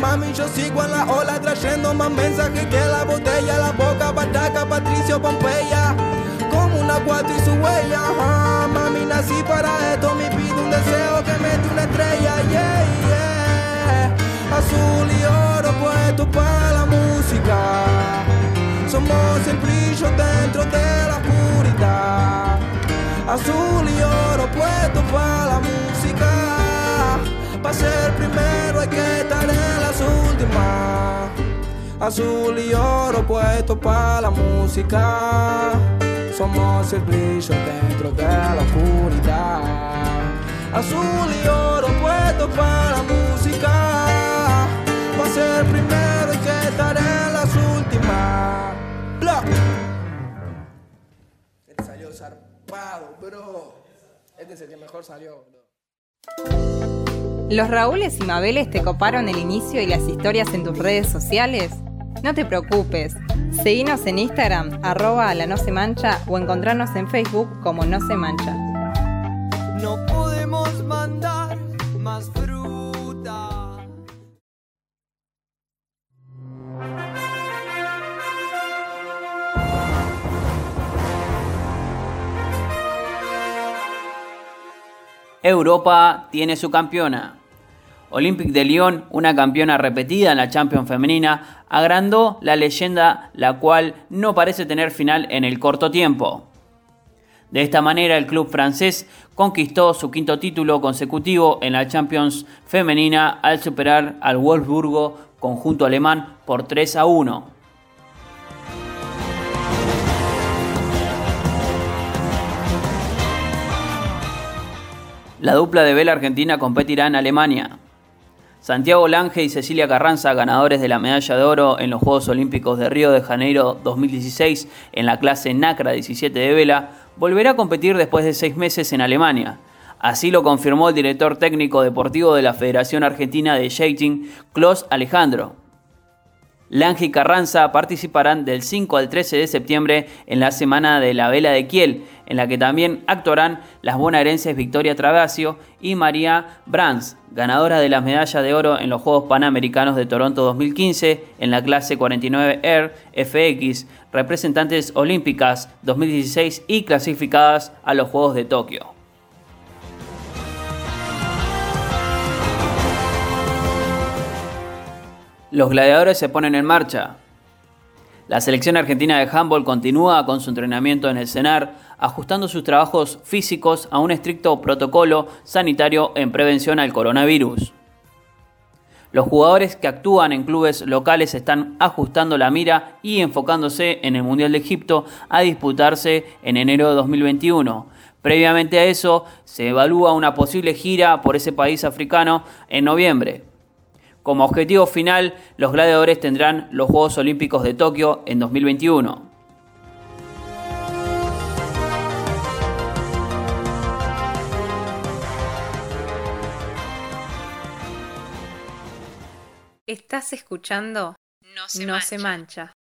Mami, yo sigo en la ola trayendo más mensajes que la botella. La boca, barraca, Patricio, Pompeya. Cuatro y su huella. Mami, nací para esto. Me pido un deseo que me dé una estrella. Yeah, yeah azul y oro puesto para la música. Somos el brillo dentro de la oscuridad. Azul y oro puesto para la música. Para ser primero hay que estar en las últimas. Azul y oro puesto para la música. Somos el brillo dentro de la oscuridad. Azul y oro puesto para la música ser primero y que estaré en las últimas. Bla. Este salió zarpado, bro. Este es el que mejor salió, ¿Los Raúles y Mabeles te coparon el inicio y las historias en tus redes sociales? No te preocupes, seguinos en Instagram, arroba la no se mancha o encontrarnos en Facebook como no se mancha. No podemos mandar más Europa tiene su campeona. Olympique de Lyon, una campeona repetida en la Champions femenina, agrandó la leyenda la cual no parece tener final en el corto tiempo. De esta manera el club francés conquistó su quinto título consecutivo en la Champions femenina al superar al Wolfsburgo conjunto alemán por 3 a 1. La dupla de vela argentina competirá en Alemania. Santiago Lange y Cecilia Carranza, ganadores de la medalla de oro en los Juegos Olímpicos de Río de Janeiro 2016 en la clase NACRA 17 de vela, volverá a competir después de seis meses en Alemania. Así lo confirmó el director técnico deportivo de la Federación Argentina de Skating, Klaus Alejandro. Lange y Carranza participarán del 5 al 13 de septiembre en la Semana de la Vela de Kiel, en la que también actuarán las bonaerenses Victoria Travasio y María Brands, ganadora de la medalla de oro en los Juegos Panamericanos de Toronto 2015 en la clase 49 Air FX, representantes olímpicas 2016 y clasificadas a los Juegos de Tokio. Los gladiadores se ponen en marcha. La selección argentina de handball continúa con su entrenamiento en el CENAR, ajustando sus trabajos físicos a un estricto protocolo sanitario en prevención al coronavirus. Los jugadores que actúan en clubes locales están ajustando la mira y enfocándose en el Mundial de Egipto a disputarse en enero de 2021. Previamente a eso, se evalúa una posible gira por ese país africano en noviembre. Como objetivo final, los gladiadores tendrán los Juegos Olímpicos de Tokio en 2021. Estás escuchando No Se, mancha.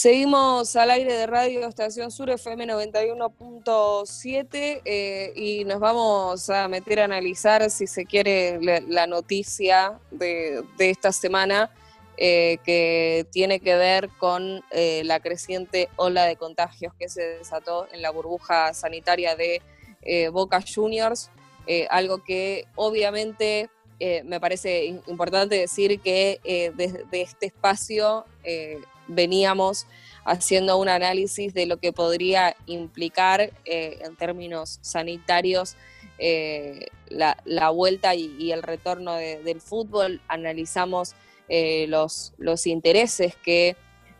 Seguimos al aire de Radio Estación Sur FM 91.7 eh, y nos vamos a meter a analizar, si se quiere, la, noticia de, esta semana eh, que tiene que ver con eh, la creciente ola de contagios que se desató en la burbuja sanitaria de Boca Juniors, algo que obviamente me parece importante decir que desde este espacio veníamos haciendo un análisis de lo que podría implicar eh, en términos sanitarios eh, la, vuelta y, el retorno del fútbol. Analizamos eh, los, intereses que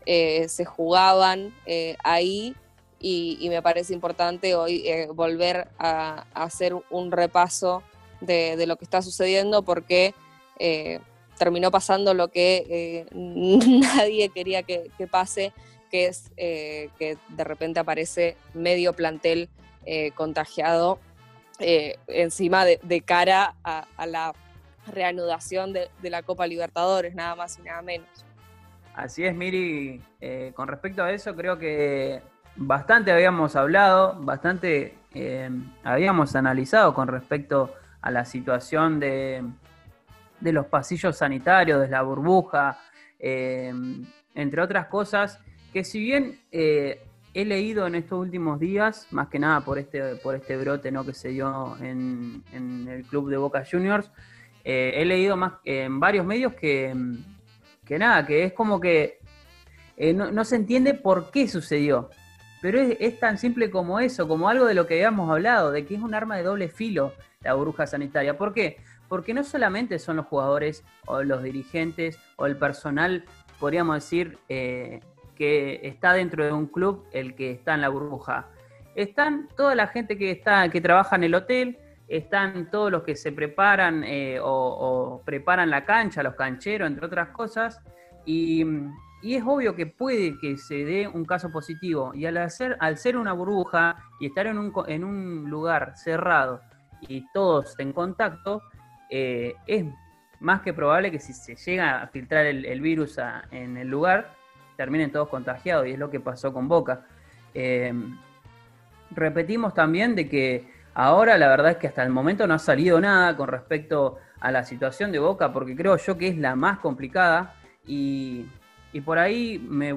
se jugaban ahí y, me parece importante hoy volver a, hacer un repaso de, lo que está sucediendo porque terminó pasando lo que eh, *laughs* nadie quería que, pase, que es eh, que de repente aparece medio plantel eh, contagiado encima de, cara a, la reanudación de, la Copa Libertadores, nada más y nada menos. Así es, Miri. con respecto a eso, creo que bastante habíamos hablado, bastante habíamos analizado con respecto a la situación de, de los pasillos sanitarios, de la burbuja, eh, entre otras cosas, que si bien eh, he leído en estos últimos días, más que nada por este, por este brote ¿no? que se dio en, el club de Boca Juniors, eh, he leído más en varios medios que, que nada, que es como que no, se entiende por qué sucedió. Pero es, es, tan simple como eso, como algo de lo que habíamos hablado, de que es un arma de doble filo la burbuja sanitaria. ¿Por qué? Porque no solamente son los jugadores o los dirigentes o el personal, podríamos decir, eh, que está dentro de un club el que está en la burbuja. Están toda la gente que está, que trabaja en el hotel, están todos los que se preparan eh, o, preparan la cancha, los cancheros, entre otras cosas, y, es obvio que puede que se dé un caso positivo. Y al, hacer, al ser una burbuja y estar en un, en un lugar cerrado y todos en contacto, eh, es más que probable que si se llega a filtrar el, virus en el lugar, terminen todos contagiados, y es lo que pasó con Boca. Eh, repetimos también de que ahora la verdad es que hasta el momento no ha salido nada con respecto a la situación de Boca, porque creo yo que es la más complicada, y, por ahí me,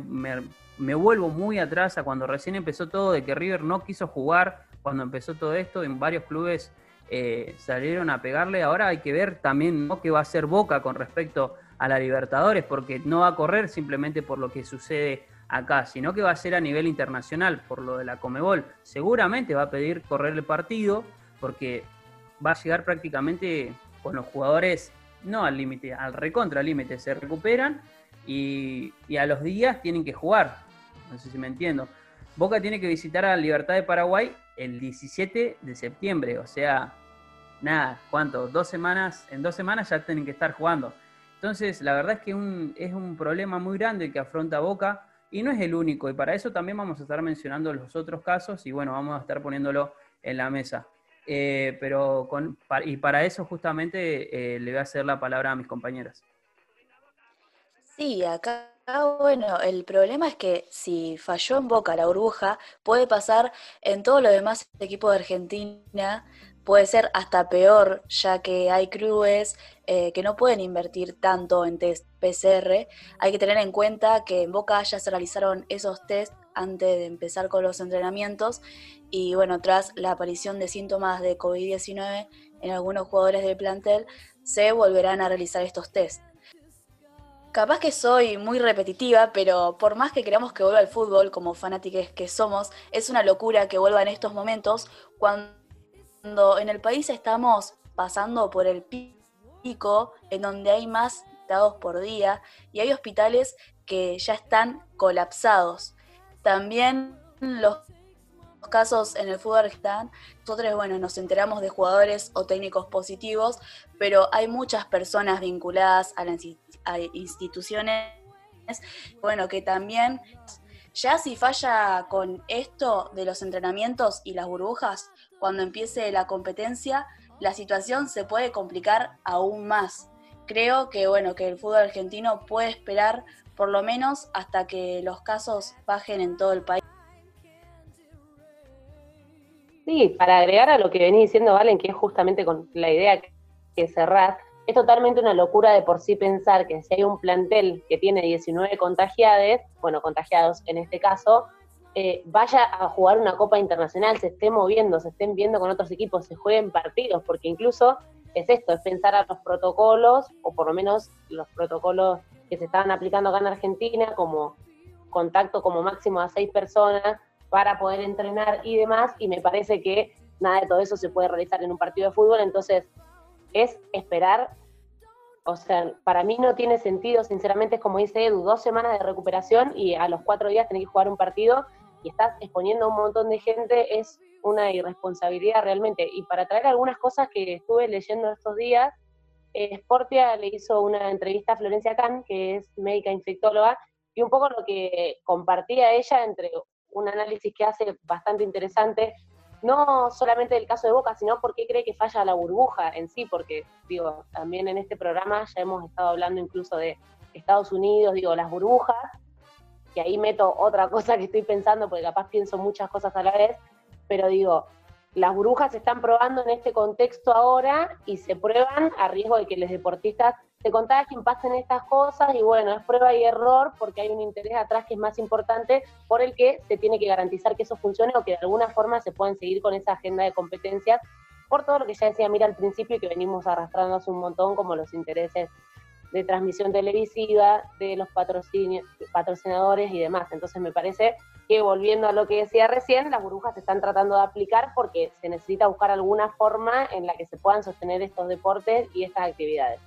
me vuelvo muy atrás a cuando recién empezó todo, de que River no quiso jugar cuando empezó todo esto, en varios clubes eh, salieron a pegarle. Ahora hay que ver también ¿no? qué va a hacer Boca con respecto a la Libertadores, porque no va a correr simplemente por lo que sucede acá, sino que va a ser a nivel internacional, por lo de la Comebol. Seguramente va a pedir correr el partido, porque va a llegar prácticamente con los jugadores, no al límite, al recontra límite, se recuperan y, y, a los días tienen que jugar. No sé si me entiendo. Boca tiene que visitar a Libertad de Paraguay el 17 de septiembre, o sea, nada, ¿cuánto? Dos semanas, en dos semanas ya tienen que estar jugando. Entonces, la verdad es que es un problema muy grande que afronta Boca y no es el único. Y para eso también vamos a estar mencionando los otros casos y bueno, vamos a estar poniéndolo en la mesa. Eh, pero con, y para eso justamente eh, le voy a hacer la palabra a mis compañeras. Sí, acá, bueno, el problema es que si falló en Boca la burbuja, puede pasar en todos los demás equipos de Argentina puede ser hasta peor, ya que hay clubes eh, que no pueden invertir tanto en test PCR. Hay que tener en cuenta que en Boca ya se realizaron esos test antes de empezar con los entrenamientos y bueno, tras la aparición de síntomas de COVID-19 en algunos jugadores del plantel, se volverán a realizar estos test. Capaz que soy muy repetitiva, pero por más que queramos que vuelva al fútbol, como fanáticos que somos, es una locura que vuelva en estos momentos cuando en el país estamos pasando por el pico, en donde hay más dados por día y hay hospitales que ya están colapsados. También los casos en el fútbol argentino, nosotros, bueno, nos enteramos de jugadores o técnicos positivos, pero hay muchas personas vinculadas a las instituciones, bueno, que también, ya si falla con esto de los entrenamientos y las burbujas, cuando empiece la competencia, la situación se puede complicar aún más. Creo que, bueno, que el fútbol argentino puede esperar por lo menos hasta que los casos bajen en todo el país. Sí, para agregar a lo que venís diciendo, Valen, que es justamente con la idea que cerrás, es totalmente una locura de por sí pensar que si hay un plantel que tiene 19 contagiados, bueno, contagiados en este caso, eh, vaya a jugar una Copa Internacional, se esté moviendo, se estén viendo con otros equipos, se jueguen partidos, porque incluso es esto, es pensar a los protocolos, o por lo menos los protocolos que se estaban aplicando acá en Argentina, como contacto como máximo a seis personas, para poder entrenar y demás, y me parece que nada de todo eso se puede realizar en un partido de fútbol, entonces es esperar, o sea, para mí no tiene sentido, sinceramente es como dice Edu, dos semanas de recuperación y a los cuatro días tenés que jugar un partido y estás exponiendo a un montón de gente, es una irresponsabilidad realmente. Y para traer algunas cosas que estuve leyendo estos días, Sportia le hizo una entrevista a Florencia Kahn, que es médica infectóloga, y un poco lo que compartía ella entre un análisis que hace bastante interesante, no solamente del caso de Boca, sino por qué cree que falla la burbuja en sí, porque digo, también en este programa ya hemos estado hablando incluso de Estados Unidos, digo, las burbujas, que ahí meto otra *laughs* cosa que estoy pensando, porque capaz pienso muchas cosas a la vez, pero digo, las burbujas se están probando en este contexto ahora y se prueban a riesgo de que los deportistas se contagien, pasen estas cosas y bueno, es prueba y error porque hay un interés atrás que es más importante por el que se tiene que garantizar que eso funcione o que de alguna forma se puedan seguir con esa agenda de competencias por todo lo que ya decía Mira al principio y que venimos arrastrando hace un montón como los intereses de transmisión televisiva, de los patrocinadores y demás. Entonces me parece que volviendo a lo que decía recién, las burbujas se están tratando de aplicar porque se necesita buscar alguna forma en la que se puedan sostener estos deportes y estas actividades.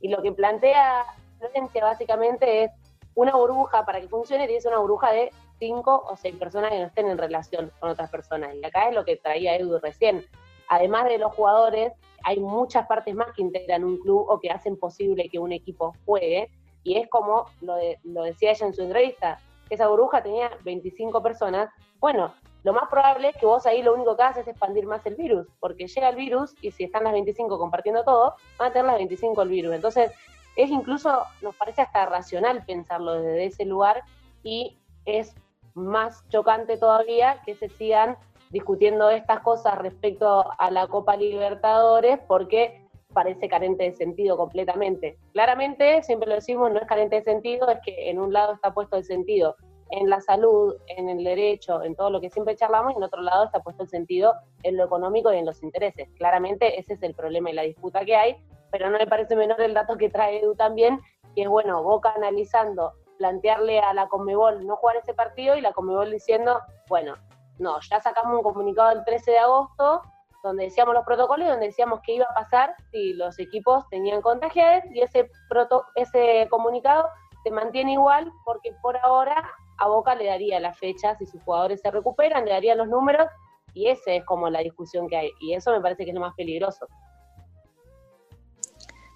Y lo que plantea Florencia básicamente es una burbuja para que funcione, tiene que ser una burbuja de cinco o seis personas que no estén en relación con otras personas. Y acá es lo que traía Edu recién. Además de los jugadores, hay muchas partes más que integran un club o que hacen posible que un equipo juegue. Y es como lo, lo decía ella en su entrevista, esa burbuja tenía 25 personas. Bueno, lo más probable es que vos ahí lo único que haces es expandir más el virus, porque llega el virus y si están las 25 compartiendo todo, van a tener las 25 el virus. Entonces, es incluso, nos parece hasta racional pensarlo desde ese lugar y es más chocante todavía que se sigan discutiendo estas cosas respecto a la Copa Libertadores porque parece carente de sentido completamente. Claramente, siempre lo decimos, no es carente de sentido, es que en un lado está puesto el sentido en la salud, en el derecho, en todo lo que siempre charlamos, y en otro lado está puesto el sentido en lo económico y en los intereses. Claramente ese es el problema y la disputa que hay, pero no me parece menor el dato que trae Edu también, que es bueno, Boca analizando, plantearle a la Conmebol no jugar ese partido y la Conmebol diciendo, bueno, no, ya sacamos un comunicado el 13 de agosto donde decíamos los protocolos y donde decíamos qué iba a pasar si los equipos tenían contagiados y ese, proto ese comunicado se mantiene igual porque por ahora a Boca le daría la fecha si sus jugadores se recuperan, le daría los números y esa es como la discusión que hay y eso me parece que es lo más peligroso.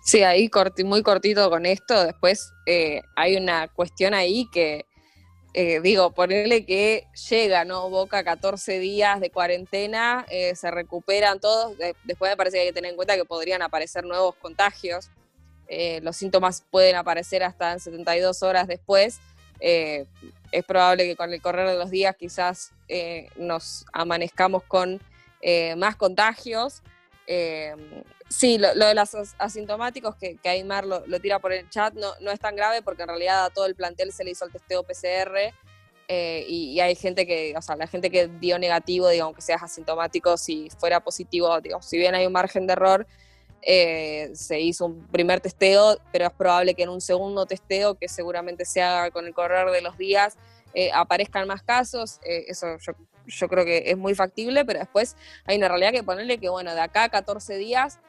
Sí, ahí muy cortito con esto, después eh, hay una cuestión ahí que eh, digo, ponerle que llega, ¿no? Boca 14 días de cuarentena, eh, se recuperan todos, después me parece que hay que tener en cuenta que podrían aparecer nuevos contagios, eh, los síntomas pueden aparecer hasta en 72 horas después, es probable que con el correr de los días quizás nos amanezcamos con más contagios, Sí, lo, de los asintomáticos que, que Aymar lo, tira por el chat no, no es tan grave porque en realidad a todo el plantel se le hizo el testeo PCR eh, y, hay gente que, o sea, la gente que dio negativo, digo, aunque seas asintomático, si fuera positivo, digo, si bien hay un margen de error, eh, se hizo un primer testeo, pero es probable que en un segundo testeo, que seguramente se haga con el correr de los días, eh, aparezcan más casos. eso yo, yo creo que es muy factible, pero después hay una realidad que ponerle que, bueno, de acá a 14 días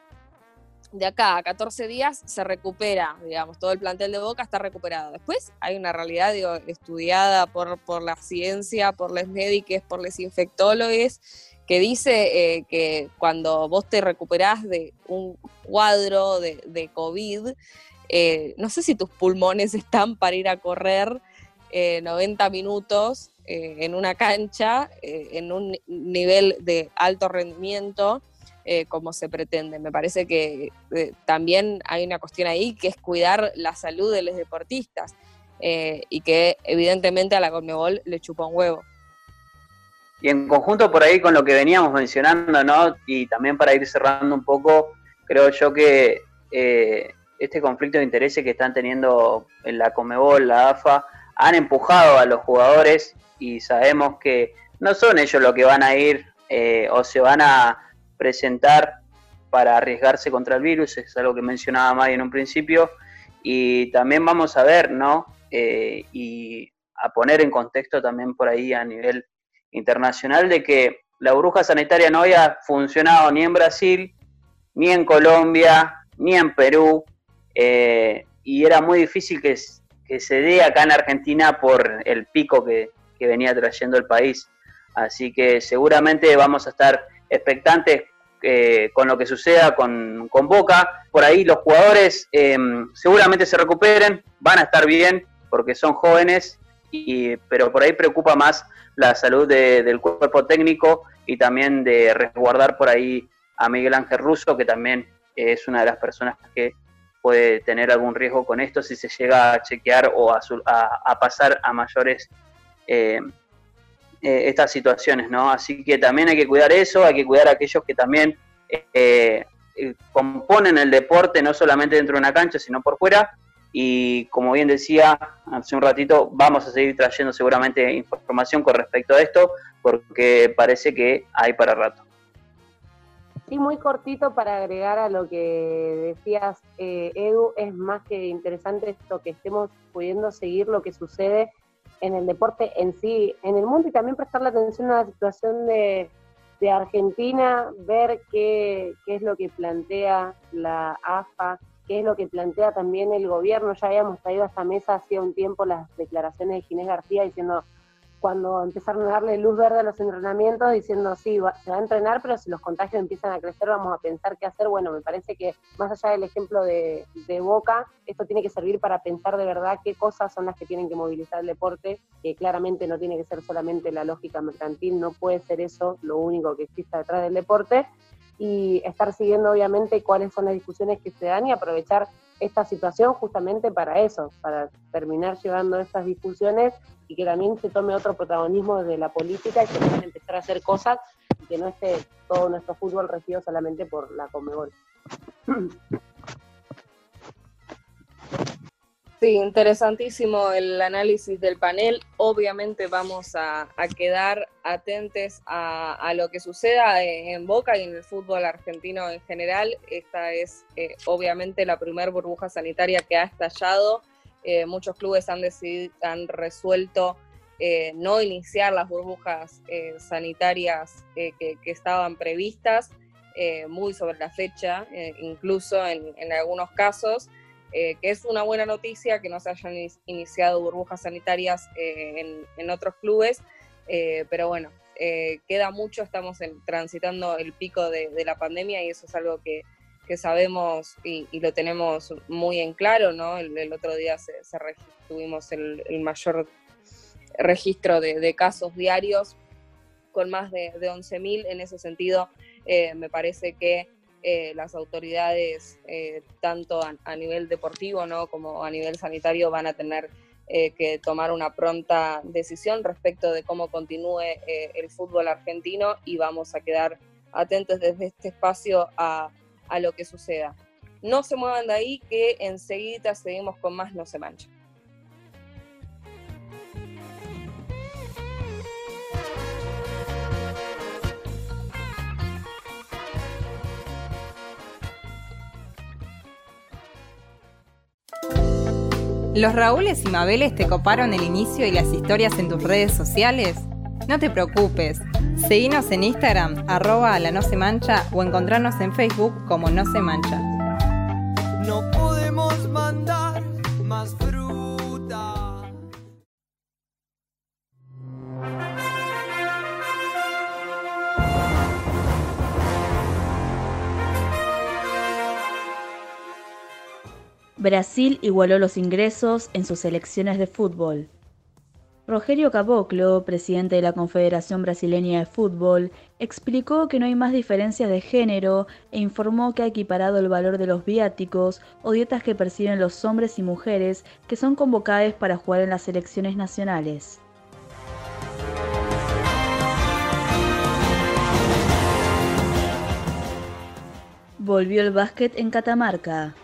de acá a 14 días se recupera, digamos, todo el plantel de Boca está recuperado. Después hay una realidad estudiada por, por la ciencia, por los médicos, por los infectólogos, que dice eh, que cuando vos te recuperás de un cuadro de, COVID, eh, no sé si tus pulmones *laughs* están para ir a correr 90 eh, minutos en una cancha, en un nivel de alto rendimiento, eh, como se pretende. Me parece que eh, también hay una cuestión ahí que es cuidar la salud de los deportistas eh, y que evidentemente a la Conmebol le chupa un huevo. Y en conjunto por ahí con lo que veníamos mencionando, ¿no? Y también para ir cerrando un poco, creo yo que este conflicto de intereses que están teniendo en la Conmebol, la AFA, han empujado a los jugadores y sabemos que no son ellos los que van a ir o se van a presentar para arriesgarse contra el virus, es algo que mencionaba Mari en un principio, y también vamos a ver, ¿no? Eh, y a poner en contexto también por ahí a nivel internacional de que la burbuja sanitaria no había funcionado ni en Brasil, ni en Colombia, ni en Perú, eh, y era muy difícil que, que, se dé acá en Argentina por el pico que, que venía trayendo el país. Así que seguramente vamos a estar expectantes eh, con lo que suceda con, Boca. Por ahí los jugadores eh, seguramente se recuperen, van a estar bien porque son jóvenes, y, pero por ahí preocupa más la salud del cuerpo técnico y también de resguardar por ahí a Miguel Ángel Russo, que también es una de las personas que puede tener algún riesgo con esto si se llega a chequear o a, pasar a mayores eh, eh, estas situaciones, ¿no? Así que también hay que cuidar eso, hay que cuidar a aquellos que también eh, eh, componen el deporte, no solamente dentro de una cancha, sino por fuera. Y como bien decía hace un ratito, vamos a seguir trayendo seguramente información con respecto a esto, porque parece que hay para rato. Sí, muy cortito para agregar a lo que decías, Edu, es más que interesante esto que estemos pudiendo seguir lo que sucede en el deporte en sí, en el mundo y también prestarle atención a la situación de, Argentina, ver qué, qué, es lo que plantea la AFA, qué es lo que plantea también el gobierno. Ya habíamos traído a esta mesa hacía un tiempo las declaraciones de Ginés García diciendo cuando empezaron a darle luz verde a los entrenamientos, diciendo, sí, se va a entrenar, pero si los contagios empiezan a crecer, vamos a pensar qué hacer. Bueno, me parece que más allá del ejemplo de, Boca, esto tiene que servir para pensar de verdad qué cosas son las que tienen que movilizar el deporte, que claramente no tiene que ser solamente la lógica mercantil, no puede ser eso lo único que exista detrás del deporte, y estar siguiendo obviamente cuáles son las discusiones que se dan y aprovechar esta situación justamente para eso, para terminar llevando estas discusiones y que también se tome otro protagonismo desde la política y se puedan empezar a hacer cosas y que no esté todo nuestro fútbol regido solamente por la Comebol. *clears throat* Sí, interesantísimo el análisis del panel. Obviamente vamos a, quedar atentos a, lo que suceda en Boca y en el fútbol argentino en general. Esta es eh, obviamente la primera burbuja sanitaria que ha estallado. Eh, muchos clubes han, decidido, han resuelto eh, no iniciar las burbujas sanitarias que, estaban previstas, muy sobre la fecha, incluso en algunos casos. Eh, que es una buena noticia que no se hayan iniciado burbujas sanitarias eh, en, otros clubes, eh, pero bueno, queda mucho, estamos transitando el pico de, la pandemia y eso es algo que, sabemos y, lo tenemos muy en claro, ¿no? El, otro día se, tuvimos el, mayor registro de, casos diarios con más de, de 11.000, en ese sentido me parece que eh, las autoridades, eh, tanto a, nivel deportivo ¿no? como a nivel sanitario, van a tener eh, que tomar una pronta decisión respecto de cómo continúe el fútbol argentino y vamos a quedar atentos desde este espacio a, a lo que suceda. No se muevan de ahí, que enseguida seguimos con más No se mancha. ¿Los Raúles y Mabeles te coparon el inicio y las historias en tus redes sociales? No te preocupes, seguinos en Instagram, arroba la no se mancha o encontrarnos en Facebook como no se mancha. Brasil igualó los ingresos en sus selecciones de fútbol. Rogerio Caboclo, presidente de la Confederación Brasileña de Fútbol, explicó que no hay más diferencias de género e informó que ha equiparado el valor de los viáticos o dietas que perciben los hombres y mujeres que son convocados para jugar en las selecciones nacionales. Volvió el básquet en Catamarca.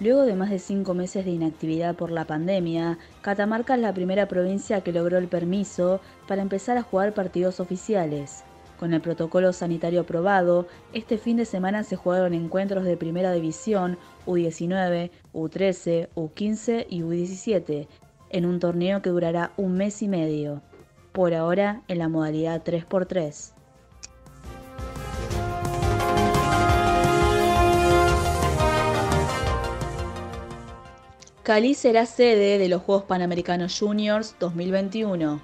Luego de más de cinco meses de inactividad por la pandemia, Catamarca es la primera provincia que logró el permiso para empezar a jugar partidos oficiales. Con el protocolo sanitario aprobado, este fin de semana se jugaron encuentros de Primera División U19, U13, U15 y U17, en un torneo que durará un mes y medio, por ahora en la modalidad 3x3. Cali será sede de los Juegos Panamericanos Juniors 2021.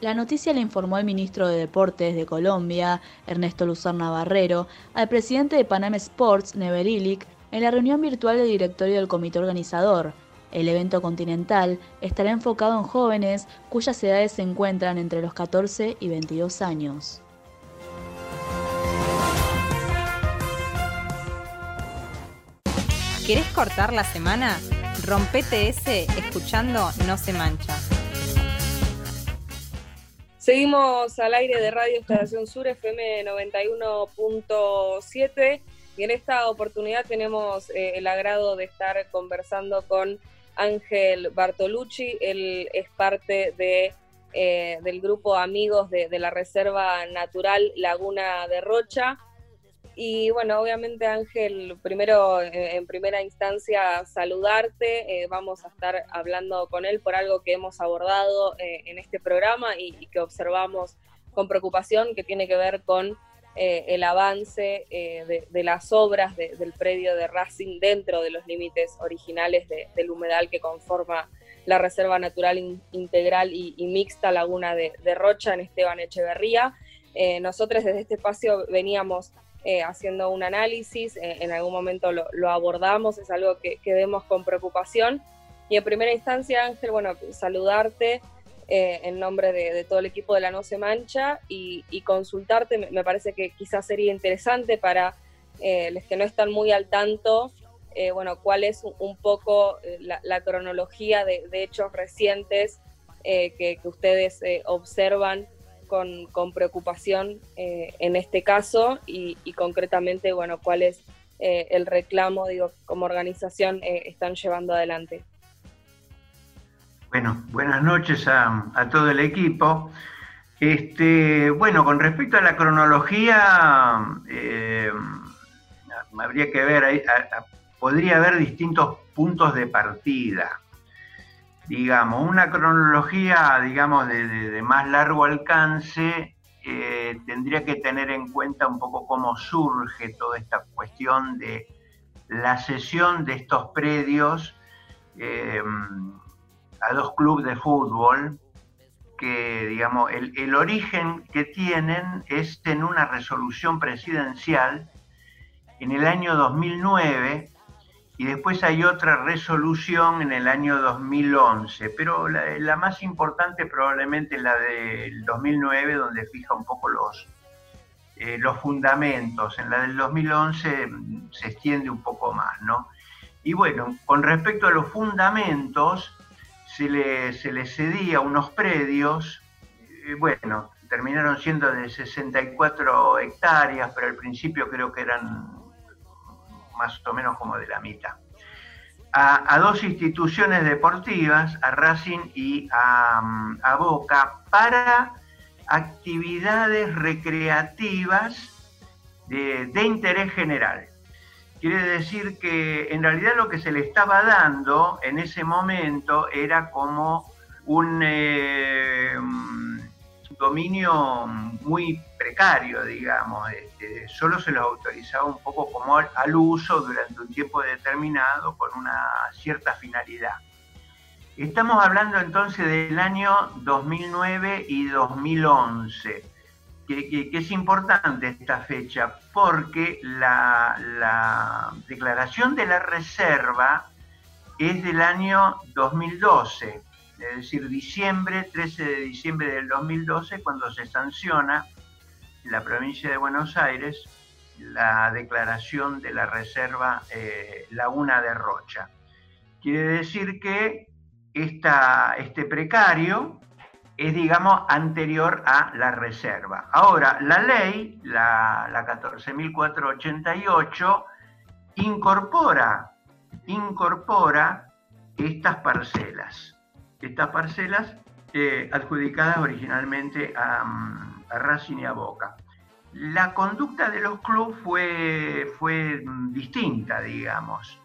La noticia la informó el ministro de Deportes de Colombia, Ernesto Luzar Navarrero, al presidente de Panam Sports, Never Illich, en la reunión virtual del directorio del comité organizador. El evento continental estará enfocado en jóvenes cuyas edades se encuentran entre los 14 y 22 años. ¿Querés cortar la semana? Rompete ese escuchando No se mancha. Seguimos al aire de Radio Estación Sur FM 91.7 y en esta oportunidad tenemos eh, el agrado de estar conversando con Ángel Bartolucci. Él es parte de, eh, del grupo Amigos de, de la Reserva Natural Laguna de Rocha. Y bueno, obviamente Ángel, primero eh, en primera instancia saludarte, eh, vamos a estar hablando con él por algo que hemos abordado eh, en este programa y, que observamos con preocupación, que tiene que ver con el avance de, las obras del predio de Racing dentro de los límites originales del humedal que conforma la Reserva Natural Integral y, Mixta Laguna de, Rocha en Esteban Echeverría. nosotros desde este espacio veníamos eh, haciendo un análisis, eh, en algún momento lo, abordamos, es algo que, vemos con preocupación. Y en primera instancia, Ángel, bueno, saludarte eh, en nombre de, todo el equipo de La No Se Mancha y, consultarte, me, parece que quizás sería interesante para los que no están muy al tanto, bueno, cuál es un, poco la, cronología de, hechos recientes que, ustedes observan con, preocupación eh, en este caso y, concretamente, bueno, cuál es eh, el reclamo, digo, como organización eh, están llevando adelante. Bueno, buenas noches a, todo el equipo. Este, bueno, con respecto a la cronología, habría que ver, podría haber distintos puntos de partida digamos, una cronología, digamos, de, más largo alcance, eh, tendría que tener en cuenta un poco cómo surge toda esta cuestión de la cesión de estos predios eh, a dos clubes de fútbol, que, digamos, el, el origen que tienen es en una resolución presidencial en el año 2009, y después hay otra resolución en el año 2011, pero la, más importante probablemente la del 2009, donde fija un poco los, eh, los fundamentos. En la del 2011 mm, se extiende un poco más, ¿no? Y bueno, con respecto a los fundamentos, se le, se le cedía unos predios, eh, bueno, terminaron siendo de 64 hectáreas, pero al principio creo que eran más o menos como de la mitad. A, dos instituciones deportivas, a Racing y a, Boca, para actividades recreativas de, interés general. Quiere decir que en realidad lo que se le estaba dando en ese momento era como un, eh, dominio muy precario, digamos, este, solo se los autorizaba un poco como al uso durante un tiempo determinado con una cierta finalidad. Estamos hablando entonces del año 2009 y 2011, que, es importante esta fecha porque la, declaración de la reserva es del año 2012, es decir, diciembre, 13 de diciembre del 2012, cuando se sanciona en la provincia de Buenos Aires la declaración de la reserva eh, Laguna de Rocha. Quiere decir que este precario es, digamos, anterior a la reserva. Ahora, la ley, la, la 14.488, incorpora, incorpora estas parcelas. Estas parcelas eh, adjudicadas originalmente a, a, Racing y a Boca. La conducta de los clubes fue, fue distinta, digamos.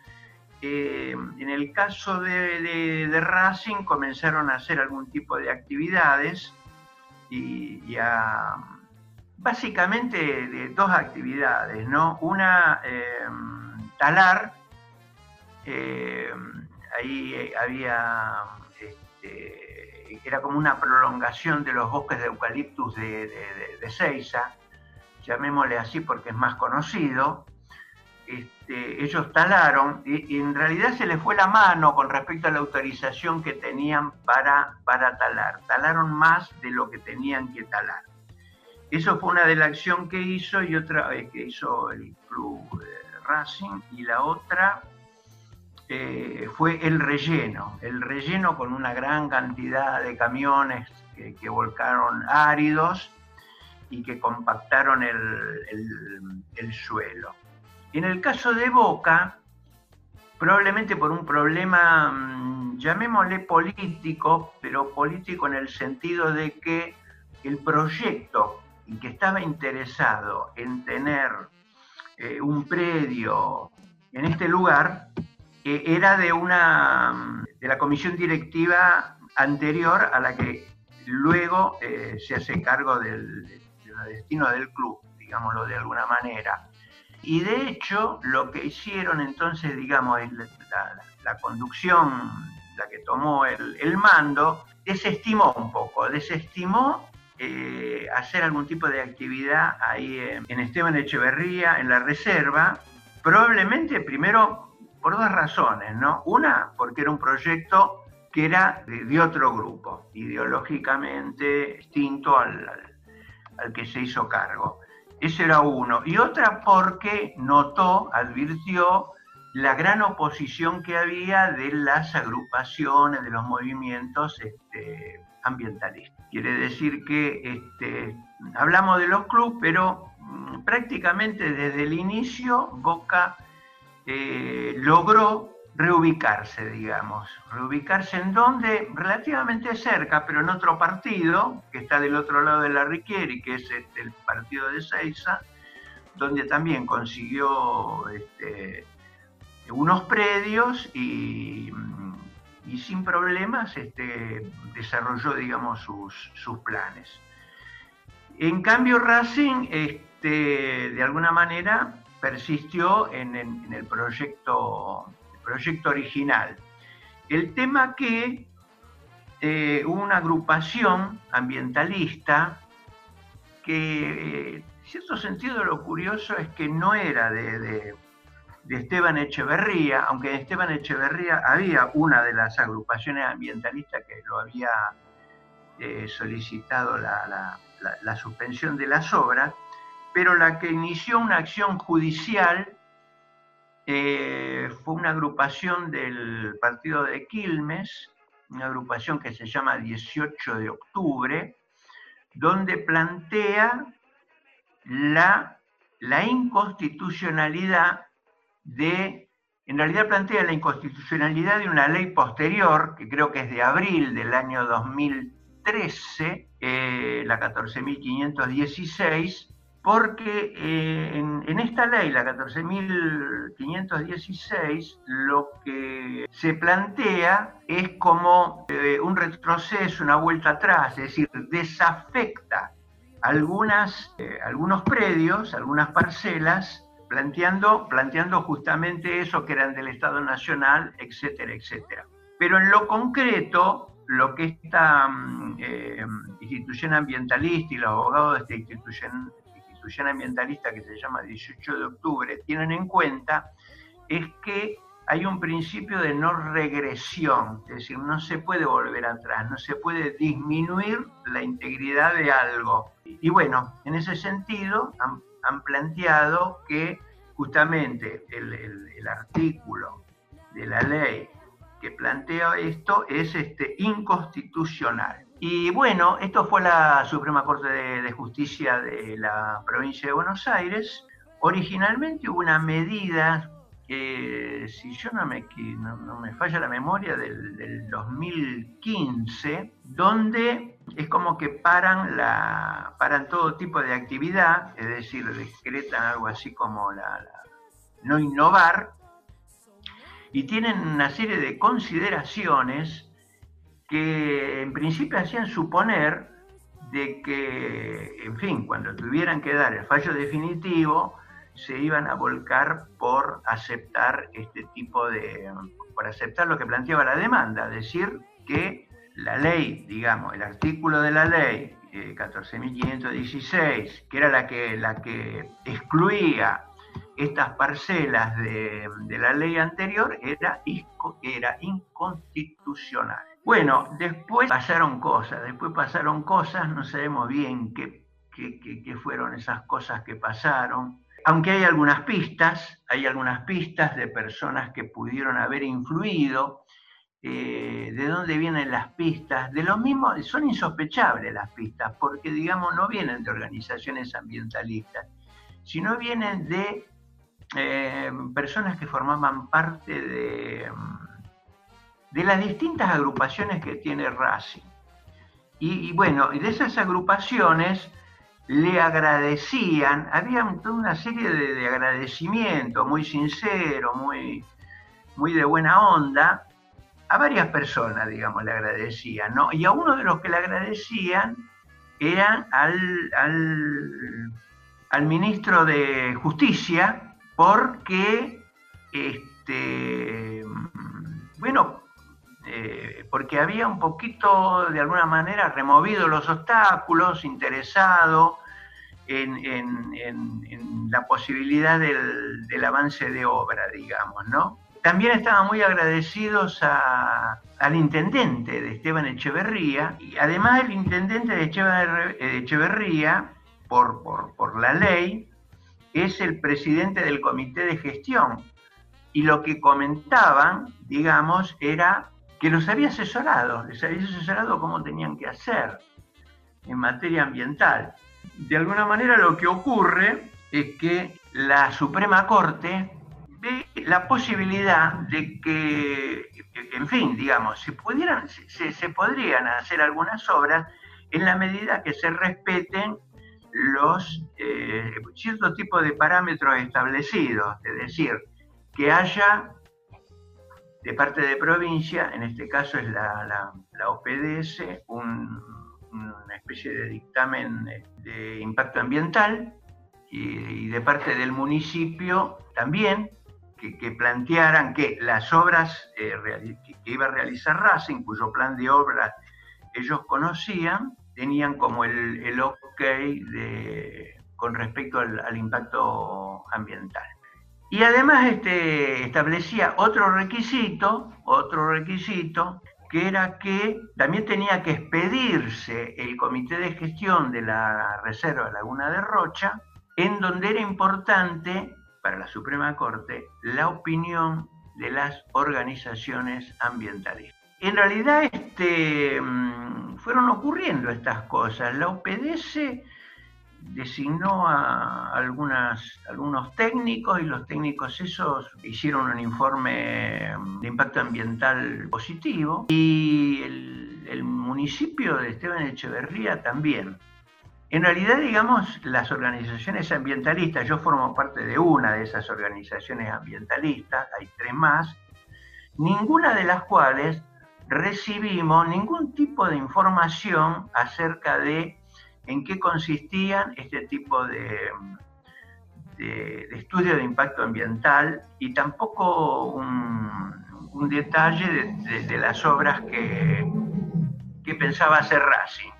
Eh, en el caso de, Racing comenzaron a hacer algún tipo de actividades y, a, básicamente de dos actividades, ¿no? Una, eh, talar, eh, ahí había, este, era como una prolongación de los bosques de eucaliptus de, de, llamémosle así porque es más conocido, este, ellos talaron y, en realidad se les fue la mano con respecto a la autorización que tenían para, para talar. Talaron más de lo que tenían que talar. Eso fue una de las acciones que hizo y otra eh, que hizo el club Racing y la otra eh, fue el relleno. El relleno con una gran cantidad de camiones que, volcaron áridos y que compactaron el suelo. En el caso de Boca, probablemente por un problema, mm, llamémosle político, pero político en el sentido de que el proyecto y que estaba interesado en tener eh, un predio en este lugar era de una mm, de la comisión directiva anterior a la que luego eh, se hace cargo del, destino del club, digámoslo de alguna manera. Y de hecho, lo que hicieron entonces, digamos, la, conducción, la que tomó el, mando, desestimó un poco, desestimó eh, hacer algún tipo de actividad ahí en, Esteban Echeverría, en la reserva, probablemente primero por dos razones, ¿no? Una, porque era un proyecto que era de, otro grupo, ideológicamente distinto al, al que se hizo cargo. Ese era uno. Y otra porque notó, advirtió la gran oposición que había de las agrupaciones, de los movimientos este, ambientalistas. Quiere decir que este, hablamos de los clubes, pero mm, prácticamente desde el inicio Boca eh, logró reubicarse, digamos. Reubicarse en donde, relativamente cerca, pero en otro partido, que está del otro lado de la Riquieri, que es este, el partido de Seiza, donde también consiguió este, unos predios y, sin problemas este, desarrolló, digamos, sus, planes. En cambio, Racing, de alguna manera, persistió en el proyecto proyecto original. El tema que eh, una agrupación ambientalista que, en cierto sentido, lo curioso es que no era de, Esteban Echeverría, aunque en Esteban Echeverría había una de las agrupaciones ambientalistas que lo había eh, solicitado la, la suspensión de las obras, pero la que inició una acción judicial eh, fue una agrupación del partido de Quilmes, una agrupación que se llama 18 de octubre, donde plantea la, la inconstitucionalidad de, en realidad plantea la inconstitucionalidad de una ley posterior, que creo que es de abril del año 2013, eh, la 14.516, porque eh, en, esta ley, la 14.516, lo que se plantea es como eh, un retroceso, una vuelta atrás, es decir, desafecta algunas, eh, algunos predios, algunas parcelas, planteando, planteando justamente eso que eran del Estado Nacional, etcétera, etcétera. Pero en lo concreto, lo que esta mm, institución ambientalista y los abogados de esta institución ambientalista que se llama 18 de octubre tienen en cuenta es que hay un principio de no regresión, es decir, no se puede volver atrás, no se puede disminuir la integridad de algo. Y bueno, en ese sentido han, planteado que justamente el, el, artículo de la ley que plantea esto es este, inconstitucional. Y bueno, esto fue la Suprema Corte de, Justicia de la provincia de Buenos Aires. Originalmente hubo una medida que, si yo no me, no, me falla la memoria, del, 2015, donde es como que paran, la, paran todo tipo de actividad, es decir, decretan algo así como la no innovar, y tienen una serie de consideraciones que en principio hacían suponer de que, en fin, cuando tuvieran que dar el fallo definitivo, se iban a volcar por aceptar este tipo de, por aceptar lo que planteaba la demanda, decir que la ley, digamos, el artículo de la ley 14.516, eh, que era la que, la que excluía estas parcelas de, la ley anterior, era inconstitucional. Bueno, después pasaron cosas, después pasaron cosas, no sabemos bien qué, fueron esas cosas que pasaron. Aunque hay algunas pistas, hay algunas pistas de personas que pudieron haber influido, eh, de dónde vienen las pistas, de lo mismo, son insospechables las pistas, porque digamos no vienen de organizaciones ambientalistas, sino vienen de eh, personas que formaban parte de de las distintas agrupaciones que tiene Racing. Y, bueno, y de esas agrupaciones le agradecían, había toda una serie de, agradecimientos muy sinceros, muy, muy de buena onda, a varias personas, digamos, le agradecían, ¿no? Y a uno de los que le agradecían era al, al, al ministro de Justicia, porque, este, bueno, eh, porque había un poquito, de alguna manera, removido los obstáculos, interesado en, la posibilidad del, avance de obra, digamos, ¿no? También estaban muy agradecidos al intendente de Esteban Echeverría, y además el intendente de Esteban Echeverría, por, por la ley, es el presidente del comité de gestión. Y lo que comentaban, digamos, era que los había asesorado, les había asesorado cómo tenían que hacer en materia ambiental. De alguna manera lo que ocurre es que la Suprema Corte ve la posibilidad de que, en fin, digamos, se, pudieran, se, podrían hacer algunas obras en la medida que se respeten los eh, ciertos tipos de parámetros establecidos, es decir, que haya de parte de provincia, en este caso es la, OPDS, una especie de dictamen de impacto ambiental, y, de parte del municipio también, que, plantearan que las obras eh, que, iba a realizar Racing, cuyo plan de obras ellos conocían, tenían como el, ok con respecto al impacto ambiental. Y además este, establecía otro requisito, otro requisito, que era que también tenía que expedirse el comité de gestión de la Reserva Laguna de Rocha, en donde era importante para la Suprema Corte la opinión de las organizaciones ambientalistas. En realidad este, mm, fueron ocurriendo estas cosas. La OPDS designó a algunos técnicos y los técnicos esos hicieron un informe de impacto ambiental positivo y el, municipio de Esteban Echeverría también. En realidad, digamos, las organizaciones ambientalistas, yo formo parte de una de esas organizaciones ambientalistas, hay tres más, ninguna de las cuales recibimos ningún tipo de información acerca de en qué consistían este tipo de, de, estudio de impacto ambiental y tampoco un, detalle de, las obras que, que pensaba hacer Racing.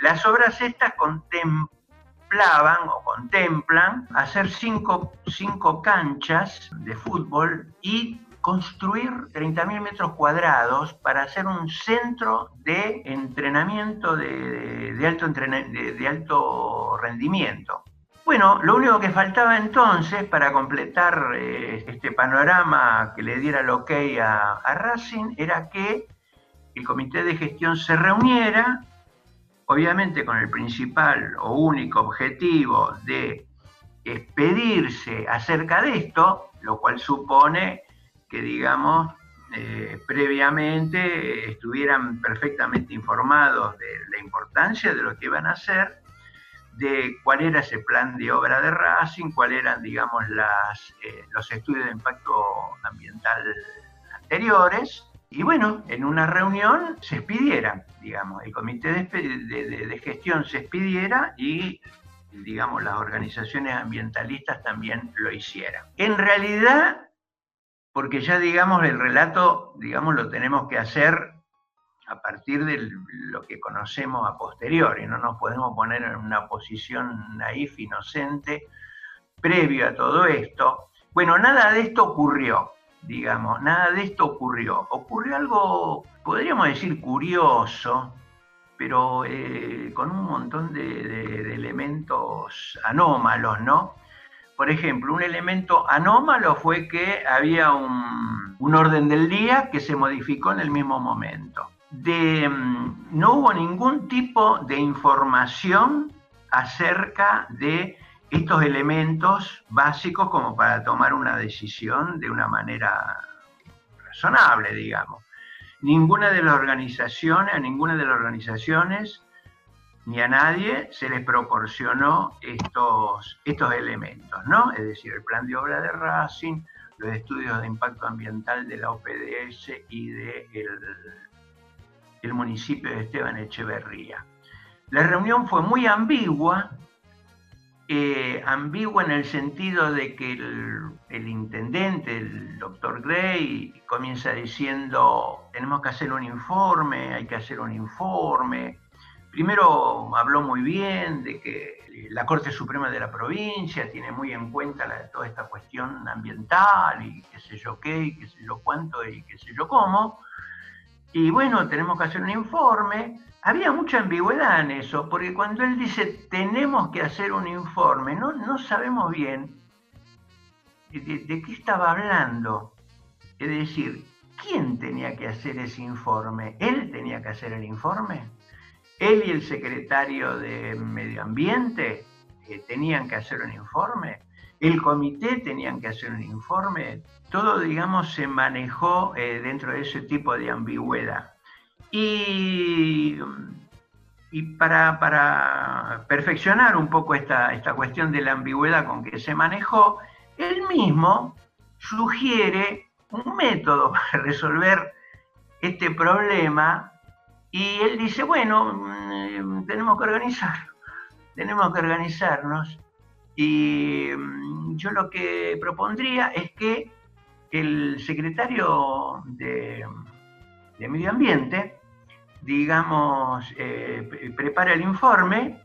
Las obras estas contemplaban o contemplan hacer cinco, cinco canchas de fútbol y construir 30.000 metros cuadrados para hacer un centro de entrenamiento de, alto, rendimiento. Bueno, lo único que faltaba entonces para completar eh, este panorama que le diera el ok a, a Racing era que el comité de gestión se reuniera, obviamente con el principal o único objetivo de expedirse acerca de esto, lo cual supone que, digamos, eh, previamente estuvieran perfectamente informados de la importancia de lo que iban a hacer, de cuál era ese plan de obra de Racing, cuáles eran, digamos, las, eh, los estudios de impacto ambiental anteriores. Y bueno, en una reunión se expidiera, digamos, el comité de, de gestión se expidiera y digamos, las organizaciones ambientalistas también lo hicieran. En realidad, porque ya digamos el relato, digamos, lo tenemos que hacer a partir de lo que conocemos a posteriori, no nos podemos poner en una posición naif, inocente, previo a todo esto. Bueno, nada de esto ocurrió, digamos, nada de esto ocurrió. Ocurrió algo, podríamos decir, curioso, pero eh, con un montón de elementos anómalos, ¿no? Por ejemplo, un elemento anómalo fue que había un, orden del día que se modificó en el mismo momento. Mm, no hubo ningún tipo de información acerca de estos elementos básicos como para tomar una decisión de una manera razonable, digamos. Ninguna de las organizaciones, a ninguna de las organizaciones ni a nadie se les proporcionó estos, estos elementos, ¿no? Es decir, el plan de obra de Racing, los estudios de impacto ambiental de la OPDS y del de el municipio de Esteban Echeverría. La reunión fue muy ambigua, eh, ambigua en el sentido de que el, el, intendente, el doctor Gray, comienza diciendo, tenemos que hacer un informe, hay que hacer un informe, Primero habló muy bien de que la Corte Suprema de la provincia tiene muy en cuenta toda esta cuestión ambiental y qué sé yo qué, y qué sé yo cuánto y qué sé yo cómo. Y bueno, tenemos que hacer un informe. Había mucha ambigüedad en eso, porque cuando él dice tenemos que hacer un informe, no, no sabemos bien de qué estaba hablando. Es decir, ¿quién tenía que hacer ese informe? ¿Él tenía que hacer el informe? Él y el secretario de Medio Ambiente eh, tenían que hacer un informe, el comité tenían que hacer un informe, todo, digamos, se manejó eh, dentro de ese tipo de ambigüedad. Y, para, perfeccionar un poco esta cuestión de la ambigüedad con que se manejó, él mismo sugiere un método *laughs* para resolver este problema y él dice, bueno, mm, tenemos que organizar, tenemos que organizarnos. Y mm, yo lo que propondría es que el secretario de, Medio Ambiente, digamos, eh, prepara el informe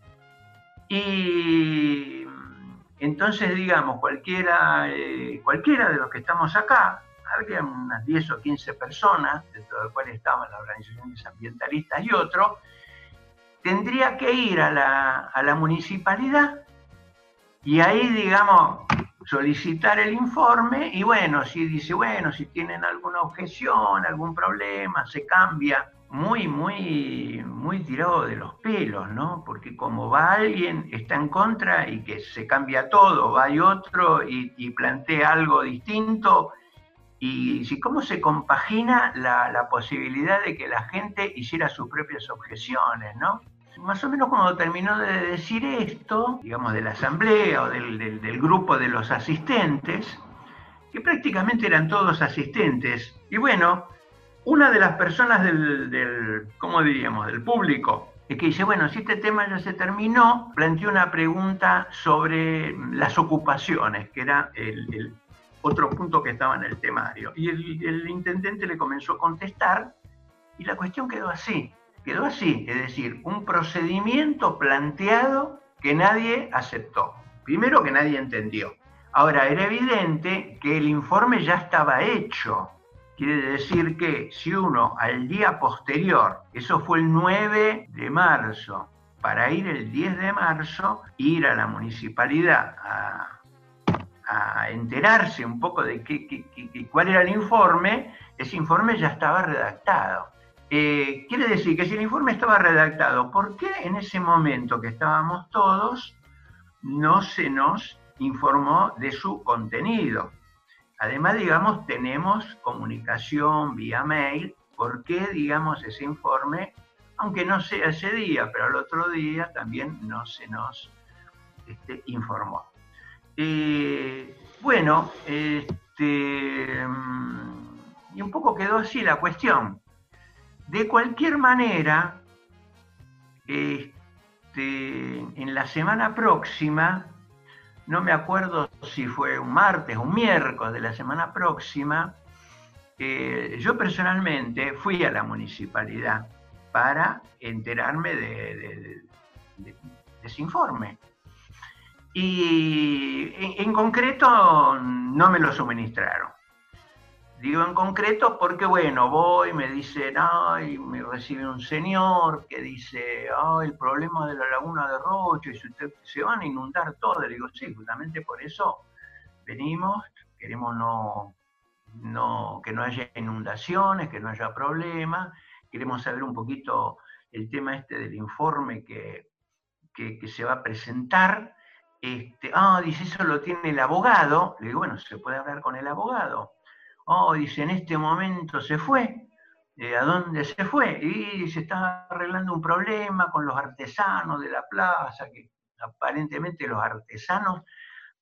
y mm, entonces, digamos, cualquiera, eh, cualquiera de los que estamos acá, había unas 10 o 15 personas, dentro de las cuales estaban las organizaciones ambientalistas y otros, tendría que ir a la, municipalidad y ahí, digamos, solicitar el informe y bueno, si dice, bueno, si tienen alguna objeción, algún problema, se cambia. Muy, muy, muy tirado de los pelos, ¿no? Porque como va alguien, está en contra y que se cambia todo, va y otro y plantea algo distinto, y cómo se compagina la, posibilidad de que la gente hiciera sus propias objeciones, ¿no? Más o menos cuando terminó de decir esto, digamos de la asamblea o del, grupo de los asistentes, que prácticamente eran todos asistentes, y bueno, una de las personas del, del ¿cómo diríamos?, del público, es que dice, bueno, si este tema ya se terminó, planteó una pregunta sobre las ocupaciones, que era el, otro punto que estaba en el temario. Y el, intendente le comenzó a contestar y la cuestión quedó así, quedó así, es decir, un procedimiento planteado que nadie aceptó. Primero que nadie entendió. Ahora, era evidente que el informe ya estaba hecho. Quiere decir que si uno al día posterior, eso fue el 9 de marzo, para ir el 10 de marzo, ir a la municipalidad a a enterarse un poco de qué, cuál era el informe, ese informe ya estaba redactado. Eh, quiere decir que si el informe estaba redactado, ¿por qué en ese momento que estábamos todos no se nos informó de su contenido? Además, digamos, tenemos comunicación vía mail, ¿por qué, digamos, ese informe, aunque no sea ese día, pero al otro día también no se nos este, informó? Eh, bueno, este, mm, y un poco quedó así la cuestión. De cualquier manera, este, en la semana próxima, no me acuerdo si fue un martes o un miércoles de la semana próxima, eh, yo personalmente fui a la municipalidad para enterarme de ese informe. Y en, concreto no me lo suministraron. Digo en concreto porque, bueno, voy, me dicen, ay, me recibe un señor que dice, ay, el problema de la laguna de Rocho, y si usted, se van a inundar todo. Le digo, sí, justamente por eso venimos, queremos no, no, que no haya inundaciones, que no haya problemas, queremos saber un poquito el tema este del informe que, que se va a presentar este, ah, dice, eso lo tiene el abogado. Le digo, bueno, se puede hablar con el abogado. Oh, dice, en este momento se fue. Eh, ¿A dónde se fue? Y se está arreglando un problema con los artesanos de la plaza, que aparentemente los artesanos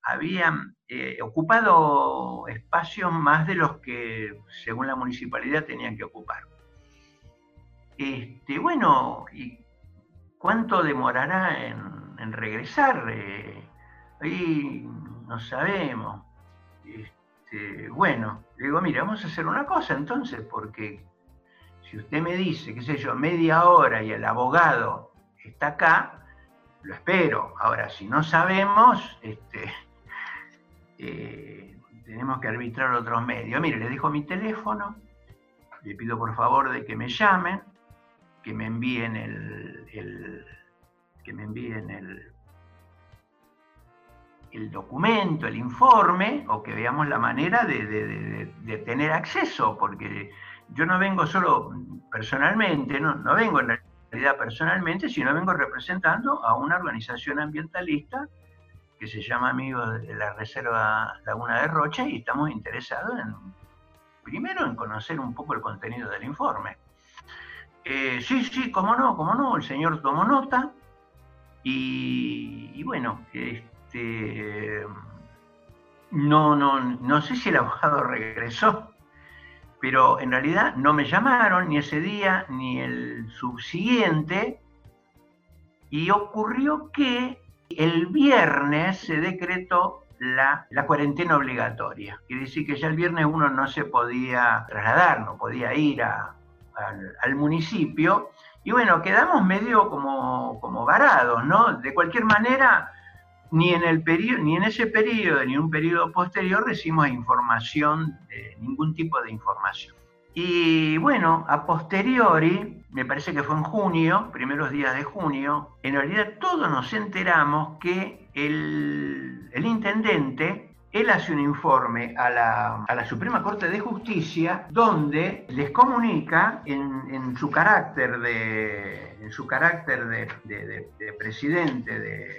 habían eh, ocupado espacios más de los que, según la municipalidad, tenían que ocupar. Este, bueno, ¿y cuánto demorará en, regresar? Eh, ahí no sabemos. Este, bueno, le digo, mira, vamos a hacer una cosa entonces, porque si usted me dice, qué sé yo, media hora y el abogado está acá, lo espero. Ahora, si no sabemos, este, *laughs* eh, tenemos que arbitrar otros medios. Mire, le dejo mi teléfono, le pido por favor de que me llamen, que me envíen el que me envíen el, el documento, el informe, o que veamos la manera de, tener acceso, porque yo no vengo solo personalmente, no, no vengo en realidad personalmente, sino vengo representando a una organización ambientalista que se llama Amigos de la Reserva Laguna de Rocha y estamos interesados en, primero, en conocer un poco el contenido del informe. Eh, sí, sí, cómo no, cómo no, el señor tomó nota y, y bueno, este, no, no, no sé si el abogado regresó, pero en realidad no me llamaron ni ese día ni el subsiguiente. Y ocurrió que el viernes se decretó la, cuarentena obligatoria. Quiere decir que ya el viernes uno no se podía trasladar, no podía ir al, al, municipio. Y bueno, quedamos medio como, como varados, ¿no? De cualquier manera, ni en, el ni en ese periodo ni en un periodo posterior recibimos información, ningún tipo de información. Y bueno, a posteriori, me parece que fue en junio, primeros días de junio, en realidad todos nos enteramos que el, intendente, él hace un informe a la, Suprema Corte de Justicia donde les comunica en, su carácter de, en su carácter de presidente de,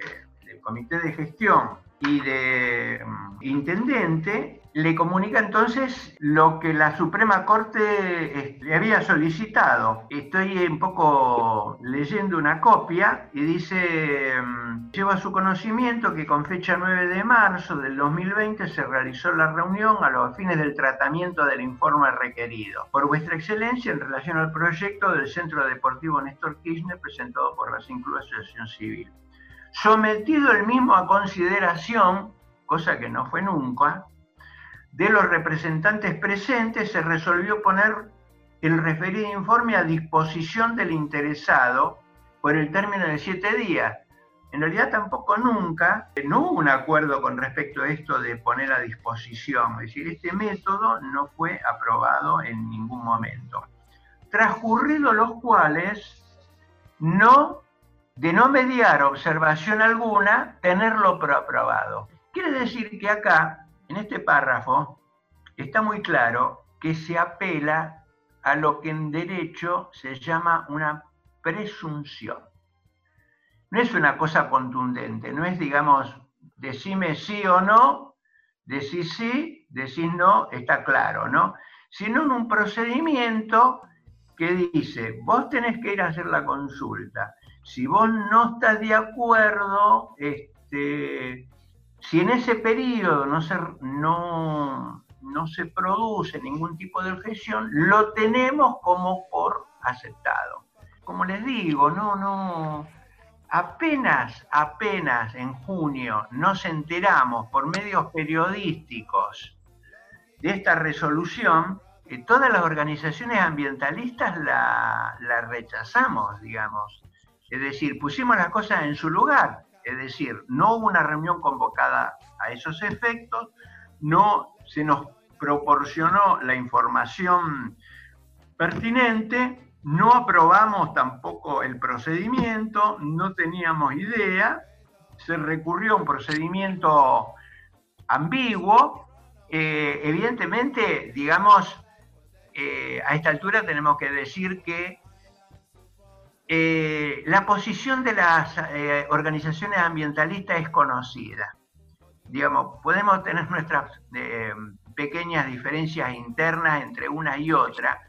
comité de gestión y de mm, intendente, le comunica entonces lo que la Suprema Corte le había solicitado. Estoy un poco leyendo una copia y dice, mm, lleva a su conocimiento que con fecha 9 de marzo del 2020 se realizó la reunión a los fines del tratamiento del informe requerido por vuestra excelencia en relación al proyecto del Centro Deportivo Néstor Kirchner presentado por la Sinclu Asociación Civil. Sometido el mismo a consideración, cosa que no fue nunca, de los representantes presentes se resolvió poner el referido informe a disposición del interesado por el término de siete días. En realidad tampoco nunca, no hubo un acuerdo con respecto a esto de poner a disposición, es decir, este método no fue aprobado en ningún momento. Transcurridos los cuales, no, de no mediar observación alguna, tenerlo aprobado. Quiere decir que acá en este párrafo está muy claro que se apela a lo que en derecho se llama una presunción. No es una cosa contundente, no es, digamos, decime sí o no, decís sí, decís no, está claro, ¿no? Sino en un procedimiento que dice, vos tenés que ir a hacer la consulta. Si vos no estás de acuerdo, este, si en ese periodo no se, no, no se produce ningún tipo de objeción, lo tenemos como por aceptado. Como les digo, no, no, apenas, apenas en junio nos enteramos por medios periodísticos de esta resolución, eh, todas las organizaciones ambientalistas la, la rechazamos, digamos. Es decir, pusimos las cosas en su lugar. Es decir, no hubo una reunión convocada a esos efectos, no se nos proporcionó la información pertinente, no aprobamos tampoco el procedimiento, no teníamos idea, se recurrió a un procedimiento ambiguo, eh, evidentemente, digamos, eh, a esta altura tenemos que decir que eh, la posición de las eh, organizaciones ambientalistas es conocida. Digamos, podemos tener nuestras eh, pequeñas diferencias internas entre una y otra,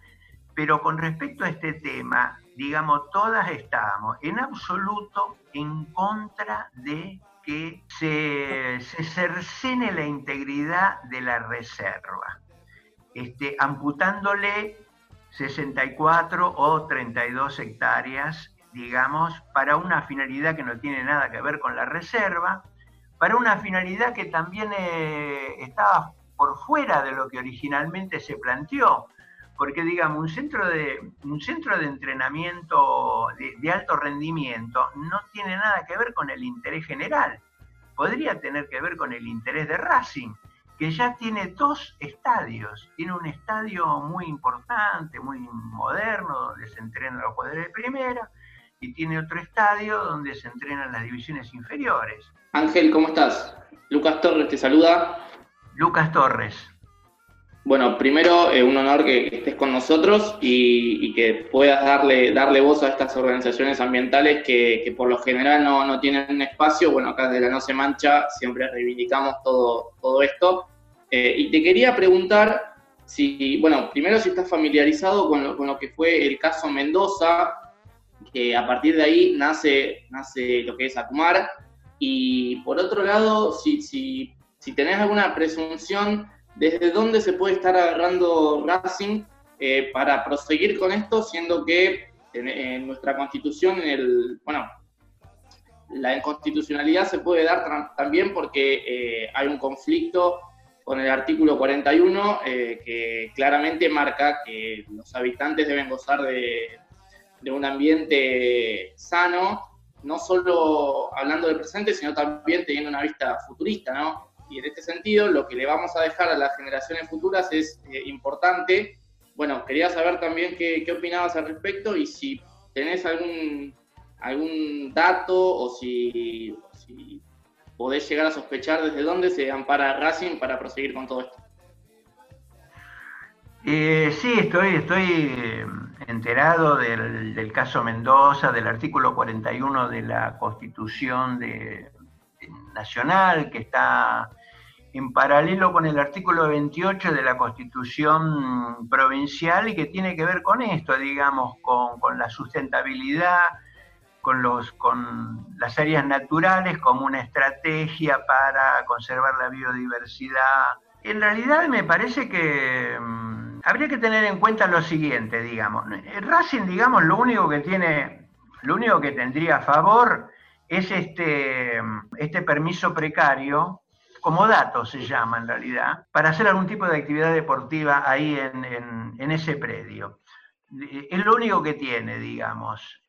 pero con respecto a este tema, digamos, todas estamos en absoluto en contra de que se, se cercene la integridad de la reserva, este, amputándole 64 o 32 hectáreas, digamos, para una finalidad que no tiene nada que ver con la reserva, para una finalidad que también eh, estaba por fuera de lo que originalmente se planteó, porque digamos, un centro de, un centro de entrenamiento de, de alto rendimiento no tiene nada que ver con el interés general, podría tener que ver con el interés de Racing, que ya tiene dos estadios. Tiene un estadio muy importante, muy moderno, donde se entrenan los jugadores de primera, y tiene otro estadio donde se entrenan las divisiones inferiores. Ángel, ¿cómo estás? Lucas Torres te saluda. Lucas Torres. Bueno, primero, eh, un honor que estés con nosotros y, que puedas darle, darle voz a estas organizaciones ambientales que, por lo general no, no, tienen un espacio. Bueno, acá desde la No Se Mancha siempre reivindicamos todo, todo esto. Eh, y te quería preguntar si, bueno, primero si estás familiarizado con lo, con lo, que fue el caso Mendoza, que a partir de ahí nace, nace lo que es Acumar, y por otro lado, si, si, si tenés alguna presunción desde dónde se puede estar agarrando Racing eh, para proseguir con esto, siendo que en, nuestra constitución, en el, bueno, la inconstitucionalidad se puede dar también porque eh, hay un conflicto con el artículo 41, eh, que claramente marca que los habitantes deben gozar de, un ambiente sano, no solo hablando del presente, sino también teniendo una vista futurista, ¿no? Y en este sentido, lo que le vamos a dejar a las generaciones futuras es eh, importante. Bueno, quería saber también qué, opinabas al respecto y si tenés algún, algún dato o si, podés llegar a sospechar desde dónde se ampara Racing para proseguir con todo esto. Eh, sí, estoy, estoy eh, enterado del, caso Mendoza, del artículo 41 de la Constitución de, nacional que está en paralelo con el artículo 28 de la Constitución provincial y que tiene que ver con esto, digamos, con, la sustentabilidad, con, los, las áreas naturales como una estrategia para conservar la biodiversidad. En realidad me parece que mm, habría que tener en cuenta lo siguiente, digamos. Racing, digamos, lo único que tiene, lo único que tendría a favor es este, este permiso precario como dato se llama en realidad, para hacer algún tipo de actividad deportiva ahí en, ese predio. Es lo único que tiene, digamos.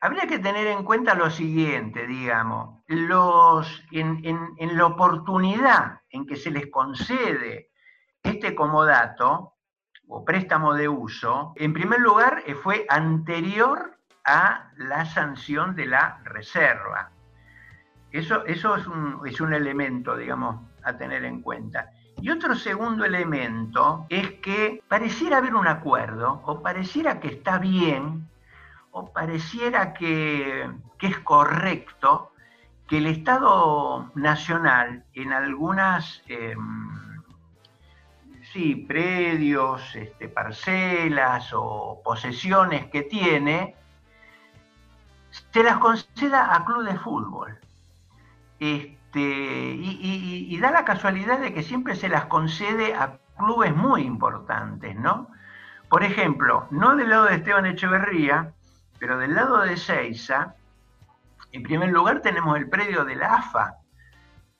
Habría que tener en cuenta lo siguiente, digamos, los, en, en la oportunidad en que se les concede este comodato o préstamo de uso, en primer lugar eh, fue anterior a la sanción de la reserva. Eso, eso es, un, es un elemento, digamos, a tener en cuenta. Y otro segundo elemento es que pareciera haber un acuerdo, o pareciera que está bien, o pareciera que, es correcto que el Estado Nacional en algunas em, sí, predios, este, parcelas o posesiones que tiene, se las conceda a club de fútbol. Este, y, da la casualidad de que siempre se las concede a clubes muy importantes, ¿no? Por ejemplo, no del lado de Esteban Echeverría, pero del lado de Seiza, en primer lugar tenemos el predio de la AFA.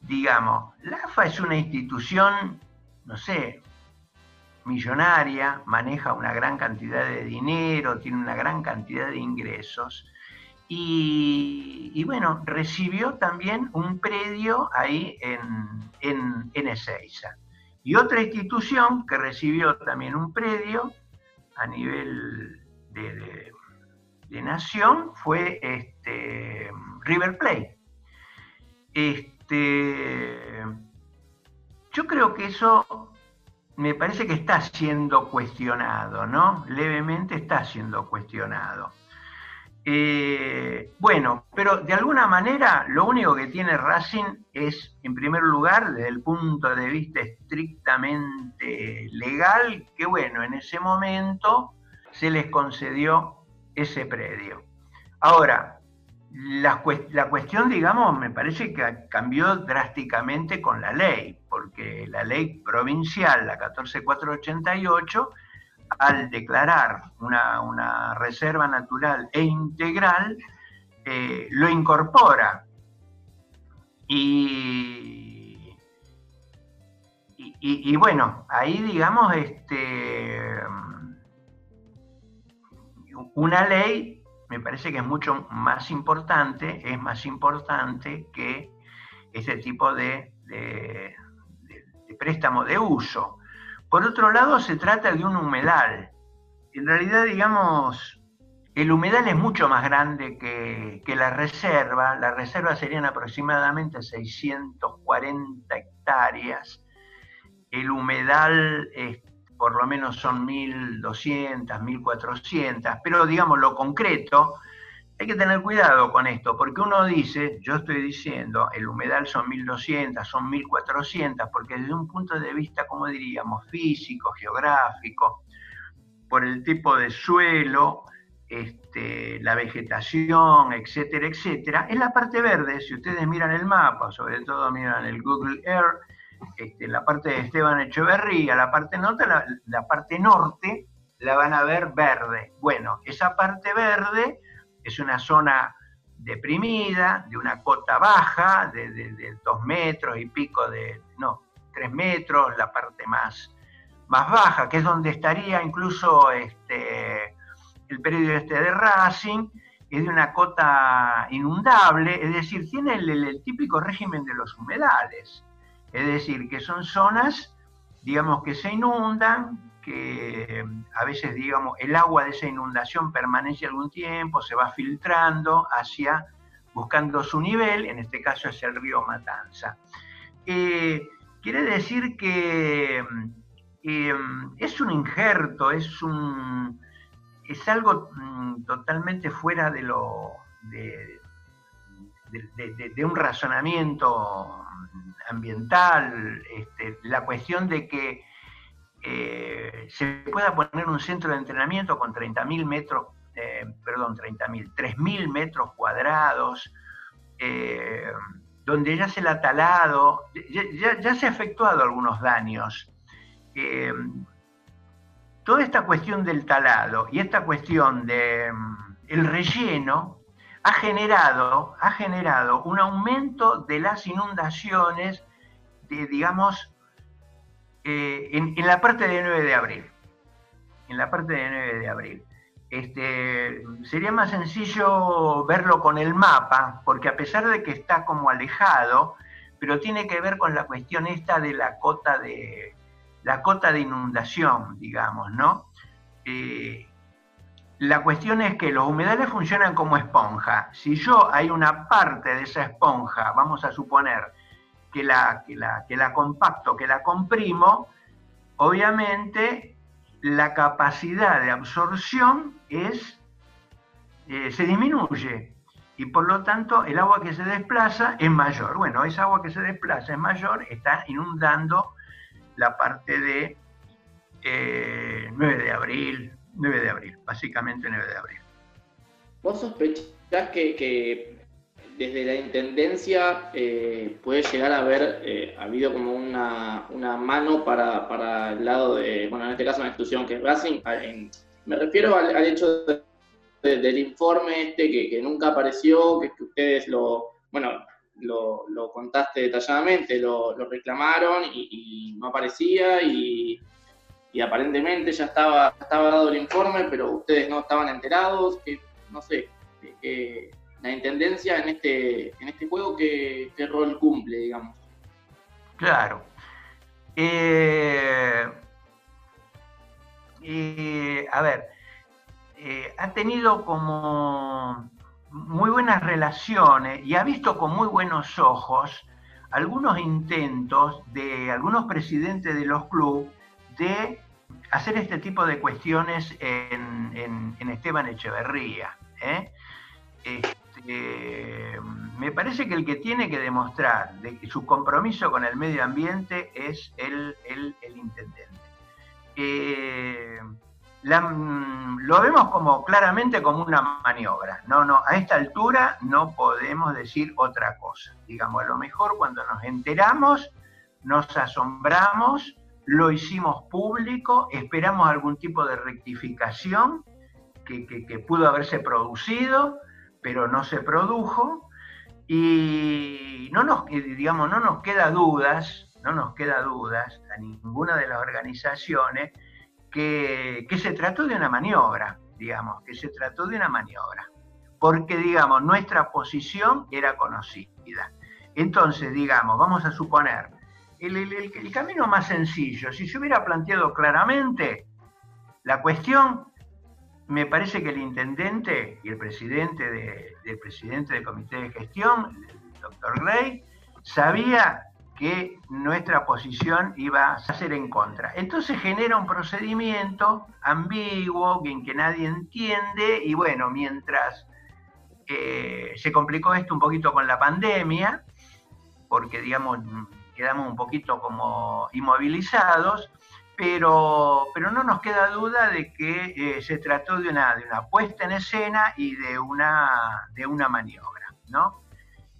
Digamos, la AFA es una institución, no sé, millonaria, maneja una gran cantidad de dinero, tiene una gran cantidad de ingresos y, bueno, recibió también un predio ahí en, en, Ezeiza. Y otra institución que recibió también un predio a nivel de, nación fue este, River Plate. Este, yo creo que eso me parece que está siendo cuestionado, ¿no? Levemente está siendo cuestionado. Eh, bueno, pero de alguna manera lo único que tiene Racing es, en primer lugar, desde el punto de vista estrictamente legal, que bueno, en ese momento se les concedió ese predio. Ahora, la, la cuestión, digamos, me parece que cambió drásticamente con la ley, porque la ley provincial, la 14488, al declarar una, reserva natural e integral, eh, lo incorpora. Y, y, bueno, ahí digamos, este, una ley me parece que es mucho más importante, es más importante que este tipo de préstamo de uso. Por otro lado, se trata de un humedal. En realidad, digamos, el humedal es mucho más grande que, la reserva. La reserva serían aproximadamente 640 hectáreas. El humedal por lo menos son 1.200, 1.400, pero digamos lo concreto hay que tener cuidado con esto, porque uno dice, yo estoy diciendo, el humedal son 1200, son 1400, porque desde un punto de vista, como diríamos, físico, geográfico, por el tipo de suelo, este, la vegetación, etcétera, etcétera, es la parte verde. Si ustedes miran el mapa, sobre todo miran el Google Earth, este, la parte de Esteban Echeverría, la parte norte, la parte norte la van a ver verde. Bueno, esa parte verde es una zona deprimida, de una cota baja, de, dos metros y pico de, no, tres metros, la parte más, más baja, que es donde estaría incluso este, el periodo este de Racing, es de una cota inundable, es decir, tiene el típico régimen de los humedales, es decir, que son zonas, digamos, que se inundan, que a veces, digamos, el agua de esa inundación permanece algún tiempo, se va filtrando hacia, buscando su nivel, en este caso es el río Matanza. Eh, quiere decir que eh, es un injerto, es, un, es algo mm, totalmente fuera de lo, de, un razonamiento ambiental, este, la cuestión de que eh, se pueda poner un centro de entrenamiento con 30.000 metros, eh, perdón, 30.000, 3.000 metros cuadrados, eh, donde ya se le ha talado, ya, se ha efectuado algunos daños. toda esta cuestión del talado y esta cuestión del el relleno ha generado, ha generado un aumento de las inundaciones, de, digamos, eh, en, la parte de 9 de abril. En la parte de 9 de abril. Este, sería más sencillo verlo con el mapa, porque a pesar de que está como alejado, pero tiene que ver con la cuestión esta de la cota de, la cota de inundación, digamos, ¿no? Eh, la cuestión es que los humedales funcionan como esponja. Si yo hay una parte de esa esponja, vamos a suponer que la, que la, compacto, que la comprimo, obviamente la capacidad de absorción es, eh, se disminuye y por lo tanto el agua que se desplaza es mayor. Bueno, esa agua que se desplaza es mayor, está inundando la parte de 9 eh, de abril, 9 de abril, básicamente 9 de abril. ¿Vos sospechás que, desde la Intendencia eh, puede llegar a haber eh, habido como una, mano para, el lado de, bueno, en este caso una institución que es Racing? me refiero al, hecho del informe este que, nunca apareció, que, ustedes lo, bueno, lo, contaste detalladamente, lo, reclamaron y, y no aparecía y y aparentemente ya estaba, estaba dado el informe, pero ustedes no estaban enterados, que no sé, que, la intendencia en este, en este juego, ¿qué, rol cumple, digamos? Claro. Eh, eh, a ver, eh, ha tenido como muy buenas relaciones y ha visto con muy buenos ojos algunos intentos de algunos presidentes de los clubes de hacer este tipo de cuestiones en, Esteban Echeverría. ¿eh? Este, me parece que el que tiene que demostrar su compromiso con el medio ambiente es el, intendente. Eh, lo vemos como claramente como una maniobra. No, no, a esta altura no podemos decir otra cosa. Digamos, a lo mejor cuando nos enteramos, nos asombramos lo hicimos público, esperamos algún tipo de rectificación que, pudo haberse producido, pero no se produjo, y no nos, digamos, no nos queda dudas, no nos queda dudas a ninguna de las organizaciones que, que se trató de una maniobra, digamos, que se trató de una maniobra, porque, digamos, nuestra posición era conocida. Entonces, digamos, vamos a suponer, el, camino más sencillo, si se hubiera planteado claramente la cuestión, me parece que el intendente y el presidente del presidente del comité de gestión, el doctor Gray, sabía que nuestra posición iba a ser en contra. Entonces genera un procedimiento ambiguo, en que nadie entiende, y bueno, mientras eh, se complicó esto un poquito con la pandemia, porque digamos, quedamos un poquito como inmovilizados, pero, pero no nos queda duda de que eh, se trató de una, de una puesta en escena y de una, de una maniobra, ¿no?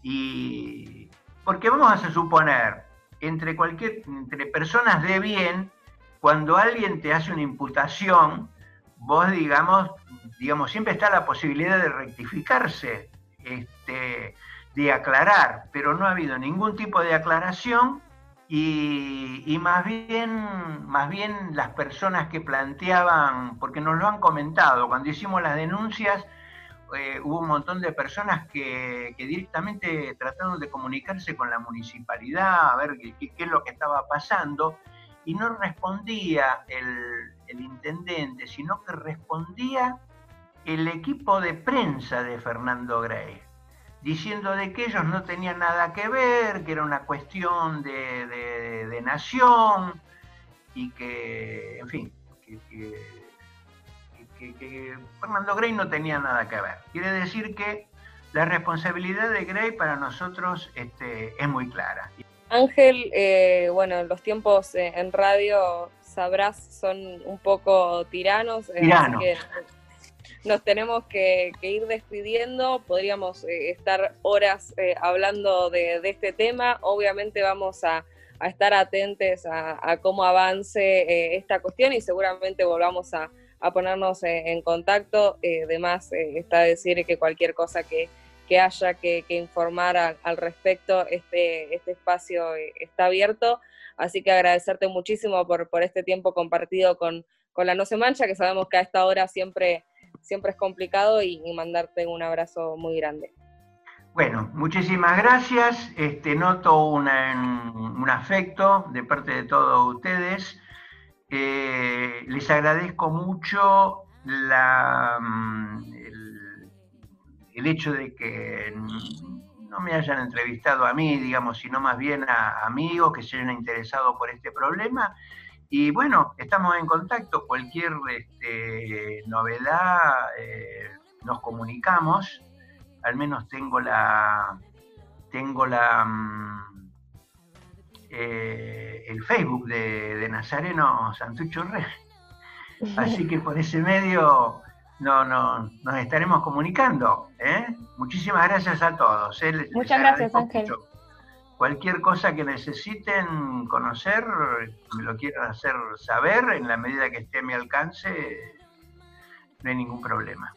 Y porque vamos a suponer, entre, cualquier, entre personas de bien, cuando alguien te hace una imputación, vos digamos, digamos, siempre está la posibilidad de rectificarse. Este, de aclarar, pero no ha habido ningún tipo de aclaración y, más, bien, más bien las personas que planteaban, porque nos lo han comentado, cuando hicimos las denuncias, eh, hubo un montón de personas que, directamente trataron de comunicarse con la municipalidad, a ver qué, es lo que estaba pasando, y no respondía el, el intendente, sino que respondía el equipo de prensa de Fernando Grey diciendo de que ellos no tenían nada que ver, que era una cuestión de, nación y que, en fin, que, Fernando Grey no tenía nada que ver. Quiere decir que la responsabilidad de Grey para nosotros este, es muy clara. Ángel, eh, bueno, los tiempos eh, en radio, sabrás, son un poco tiranos. Eh, Así que nos tenemos que, ir despidiendo. Podríamos estar horas hablando de, este tema. Obviamente vamos a, estar atentos a, cómo avance esta cuestión y seguramente volvamos a, ponernos en contacto. además, está decir que cualquier cosa que haya que, informar al respecto, este, este espacio eh, está abierto. Así que agradecerte muchísimo por este tiempo compartido con, la No Se Mancha, que sabemos que a esta hora siempre, siempre es complicado, y, mandarte un abrazo muy grande. Bueno, muchísimas gracias. Este, noto un afecto de parte de todos ustedes. Eh, les agradezco mucho la, mm, el hecho de que no me hayan entrevistado a mí, digamos, sino más bien a amigos que se hayan interesado por este problema. Y bueno, estamos en contacto, cualquier este, novedad eh, nos comunicamos, al menos tengo la, tengo la, mm, eh, el Facebook de, de Nazareno Santucho Rey. Así que por ese medio no, no, nos estaremos comunicando. ¿eh? Muchísimas gracias a todos. ¿eh? Muchas gracias, Ángel. Cualquier cosa que necesiten conocer, me lo quieran hacer saber, en la medida que esté a mi alcance, no hay ningún problema.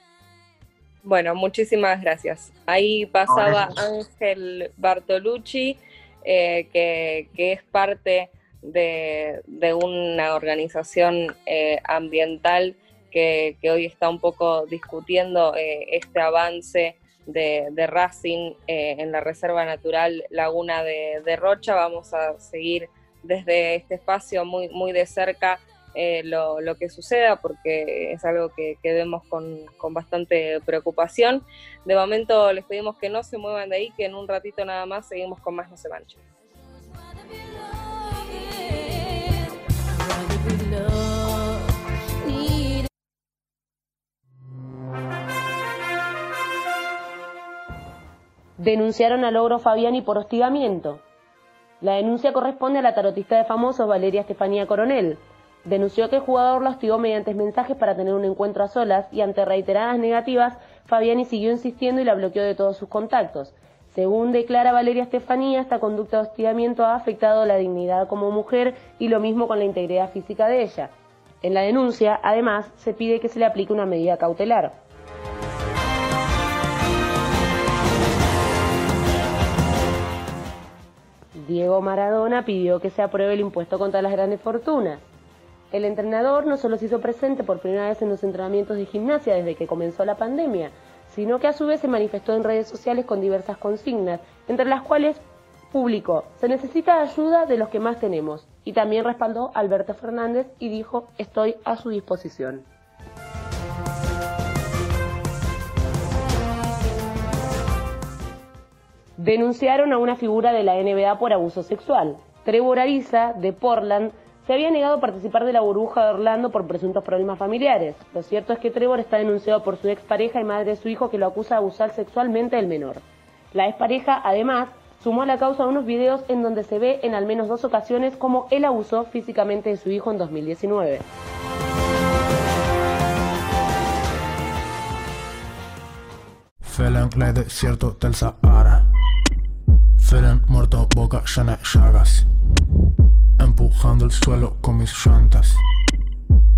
Bueno, muchísimas gracias. Ahí pasaba Ángel Bartolucci, eh, que, es parte de, una organización eh, ambiental que, hoy está un poco discutiendo eh, este avance de, Racing eh, en la Reserva Natural Laguna de, Rocha. Vamos a seguir desde este espacio muy, muy de cerca eh, lo, que suceda porque es algo que, vemos con, bastante preocupación. De momento les pedimos que no se muevan de ahí, que en un ratito nada más seguimos con más No se mancha. Denunciaron a Logro Fabiani por hostigamiento. La denuncia corresponde a la tarotista de famosos Valeria Estefanía Coronel. Denunció que el jugador la hostigó mediante mensajes para tener un encuentro a solas y ante reiteradas negativas, Fabiani siguió insistiendo y la bloqueó de todos sus contactos. Según declara Valeria Estefanía, esta conducta de hostigamiento ha afectado la dignidad como mujer y lo mismo con la integridad física de ella. En la denuncia, además, se pide que se le aplique una medida cautelar. Diego Maradona pidió que se apruebe el impuesto contra las grandes fortunas. El entrenador no solo se hizo presente por primera vez en los entrenamientos de gimnasia desde que comenzó la pandemia, sino que a su vez se manifestó en redes sociales con diversas consignas, entre las cuales publicó, se necesita ayuda de los que más tenemos, y también respaldó a Alberto Fernández y dijo, estoy a su disposición. Denunciaron a una figura de la NBA por abuso sexual. Trevor Ariza, de Portland, se había negado a participar de la burbuja de Orlando por presuntos problemas familiares. Lo cierto es que Trevor está denunciado por su expareja y madre de su hijo que lo acusa de abusar sexualmente del menor. La expareja, además, sumó a la causa unos videos en donde se ve en al menos dos ocasiones cómo él abusó físicamente de su hijo en 2019. desierto del Sahara. Feren muerto, boca llena llagas. Empujando el suelo con mis llantas.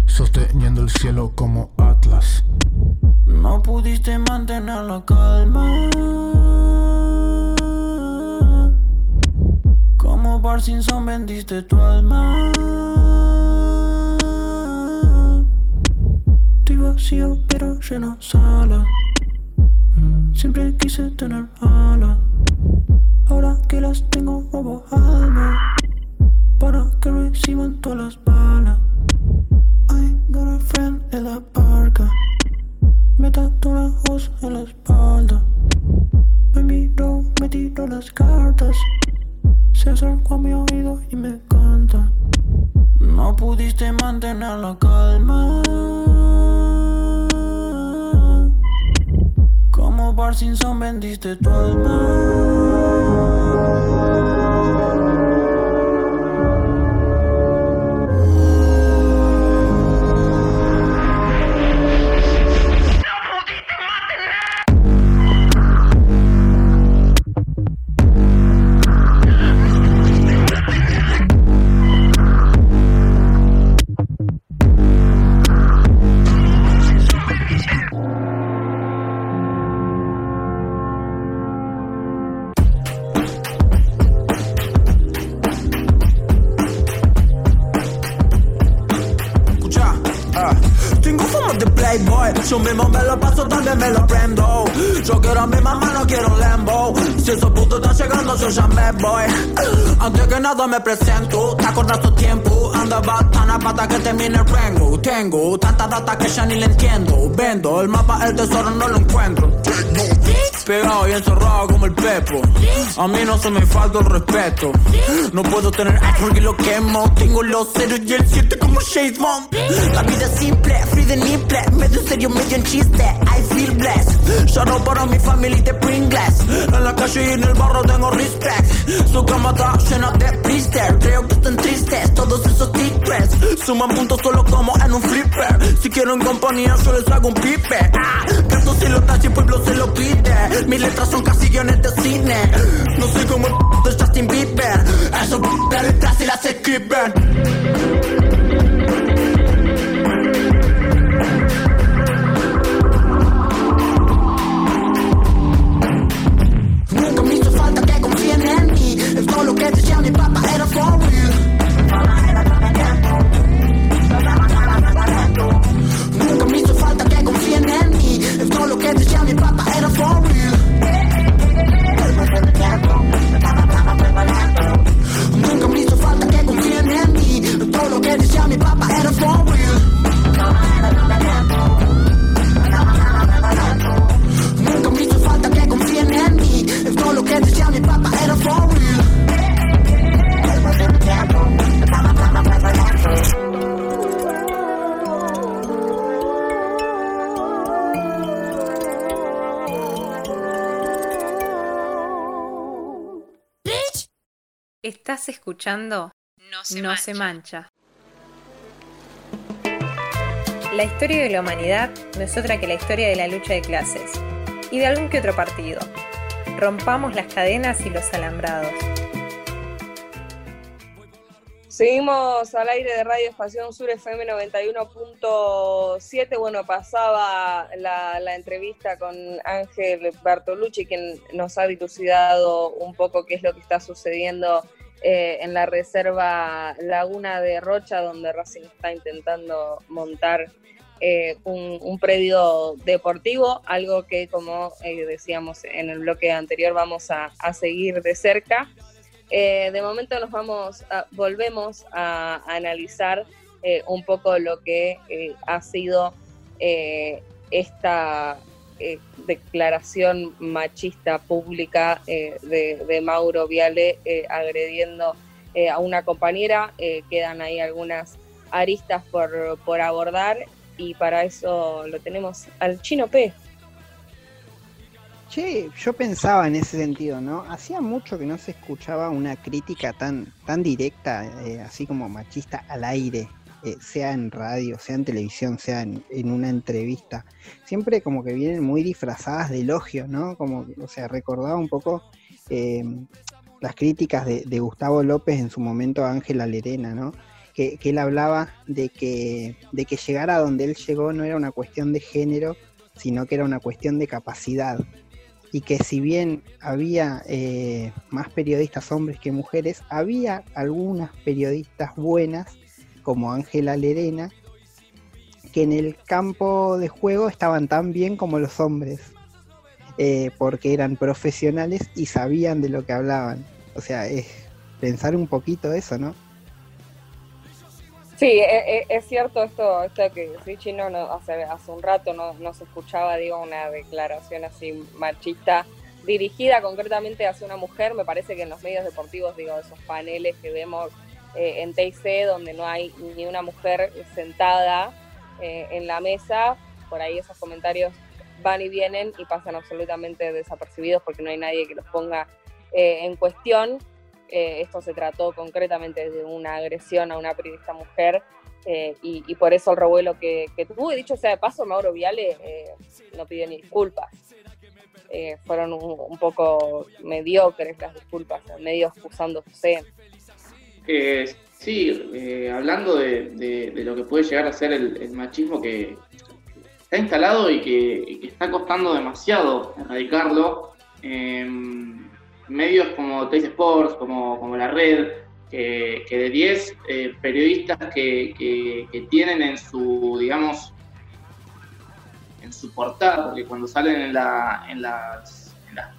Sosteniendo el cielo como Atlas. No pudiste mantener la calma. Como Parkinson vendiste tu alma. Estoy vacío pero lleno sala. Siempre quise tener alas. Que las tengo robo alma Para que reciban todas las balas Que ya ni le entiendo. Vendo el mapa, el tesoro no lo encuentro. Pegado y encerrado como el pepo. A mí no se me falta el respeto. No puedo tener iPhone y lo quemo. Tengo los ceros y el 7 como Shade Bond. La vida es simple, free de nimple. Medio serio, medio en chiste. I feel blessed. Shout para mi familia de Pringles. En la calle y en el barro tengo respect. Su cama está llena de Creo que están tristes todos esos tigres. Suman puntos solo como en un flipper. Si quiero en compañía, yo les hago un pipe. Ah, canto si lo tacho y pueblo se lo pide. Mis letras son casi guiones de cine. No soy como el de Justin Bieber. Eso de letras y las escriben. Escuchando No se, mancha. La historia de la humanidad no es otra que la historia de la lucha de clases y de algún que otro partido. Rompamos las cadenas y los alambrados. Seguimos al aire de Radio Estación Sur FM 91.7. Bueno, pasaba la, la, entrevista con Ángel Bartolucci, quien nos ha dilucidado un poco qué es lo que está sucediendo eh, en la reserva Laguna de Rocha, donde Racing está intentando montar eh, un, predio deportivo, algo que como eh, decíamos en el bloque anterior vamos a, seguir de cerca. de momento nos vamos, volvemos a, analizar un poco lo que ha sido esta eh, declaración machista pública eh, de, Mauro Viale eh, agrediendo a una compañera. quedan ahí algunas aristas por, por abordar y para eso lo tenemos al chino P. Che, yo pensaba en ese sentido, ¿no? Hacía mucho que no se escuchaba una crítica tan, tan directa, así como machista al aire eh, sea en radio, sea en televisión, sea en, una entrevista, siempre como que vienen muy disfrazadas de elogio, ¿no? Como, o sea, recordaba un poco eh, las críticas de, Gustavo López en su momento a Ángela Lerena, ¿no? Que, él hablaba de que, de que llegar a donde él llegó no era una cuestión de género, sino que era una cuestión de capacidad. Y que si bien había eh, más periodistas hombres que mujeres, había algunas periodistas buenas como Ángela Lerena, que en el campo de juego estaban tan bien como los hombres, eh, porque eran profesionales y sabían de lo que hablaban. O sea, es pensar un poquito eso, ¿no? Sí, e, e, es, cierto esto, esto que sí, Chino, no, hace, hace un rato no, no escuchaba, digo, una declaración así machista dirigida concretamente hacia una mujer. Me parece que en los medios deportivos, digo, esos paneles que vemos eh, en TIC, donde no hay ni una mujer sentada eh, en la mesa, por ahí esos comentarios van y vienen y pasan absolutamente desapercibidos porque no hay nadie que los ponga eh, en cuestión. Eh, esto se trató concretamente de una agresión a una periodista mujer eh, y, por eso el revuelo que, tuvo. Y dicho sea de paso, Mauro Viale no pidió ni disculpas. fueron un, poco mediocres las disculpas, medio excusándose. Sí, hablando de, lo que puede llegar a ser el, machismo que, está instalado y que, está costando demasiado erradicarlo. Em, medios como Tays Sports, como, La Red, que, de 10 eh, periodistas que, tienen en su, digamos, en su portada, porque cuando salen en, la, en, las,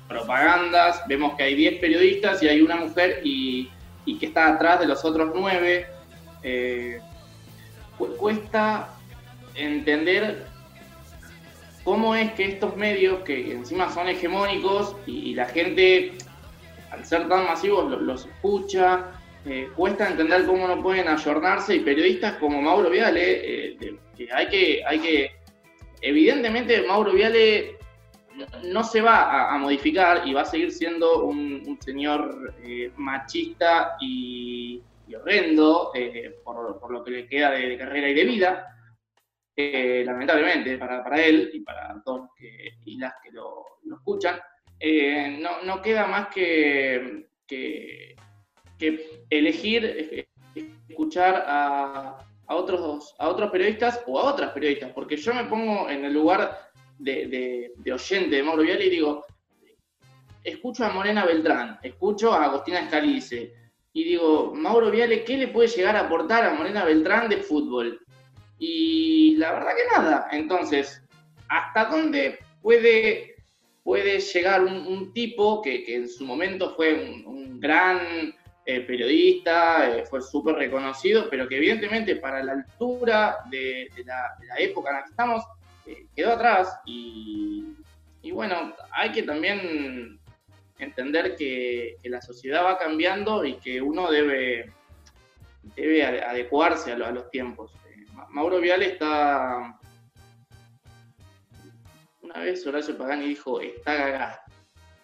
propagandas vemos que hay 10 periodistas y hay una mujer y, que está atrás de los otros 9, eh, cuesta entender cómo es que estos medios, que encima son hegemónicos y, la gente, al ser tan masivos, los, escucha, eh, cuesta entender cómo no pueden ayornarse y periodistas como Mauro Viale, eh, que hay que, hay que, evidentemente Mauro Viale no se va a, modificar y va a seguir siendo un, señor eh, machista y, horrendo por, lo que le queda de carrera y de vida, lamentablemente para, él y para todos y las que lo, escuchan, eh, no, no, queda más que, que, elegir escuchar a, a, otros, a otros periodistas o a otras periodistas, porque yo me pongo en el lugar de, de, oyente de Mauro Viale y digo, escucho a Morena Beltrán, escucho a Agostina Escalice, y digo, Mauro Viale, ¿qué le puede llegar a aportar a Morena Beltrán de fútbol? Y la verdad que nada. Entonces, ¿hasta dónde puede, puede llegar un, tipo que, en su momento fue un, gran eh, periodista, eh, fue súper reconocido, pero que evidentemente para la altura de, la, época en la que estamos, eh, quedó atrás? Y, bueno, hay que también entender que, la sociedad va cambiando y que uno debe, debe adecuarse a los tiempos. Mauro Viale está. Una vez Horacio Pagani dijo, está gagá.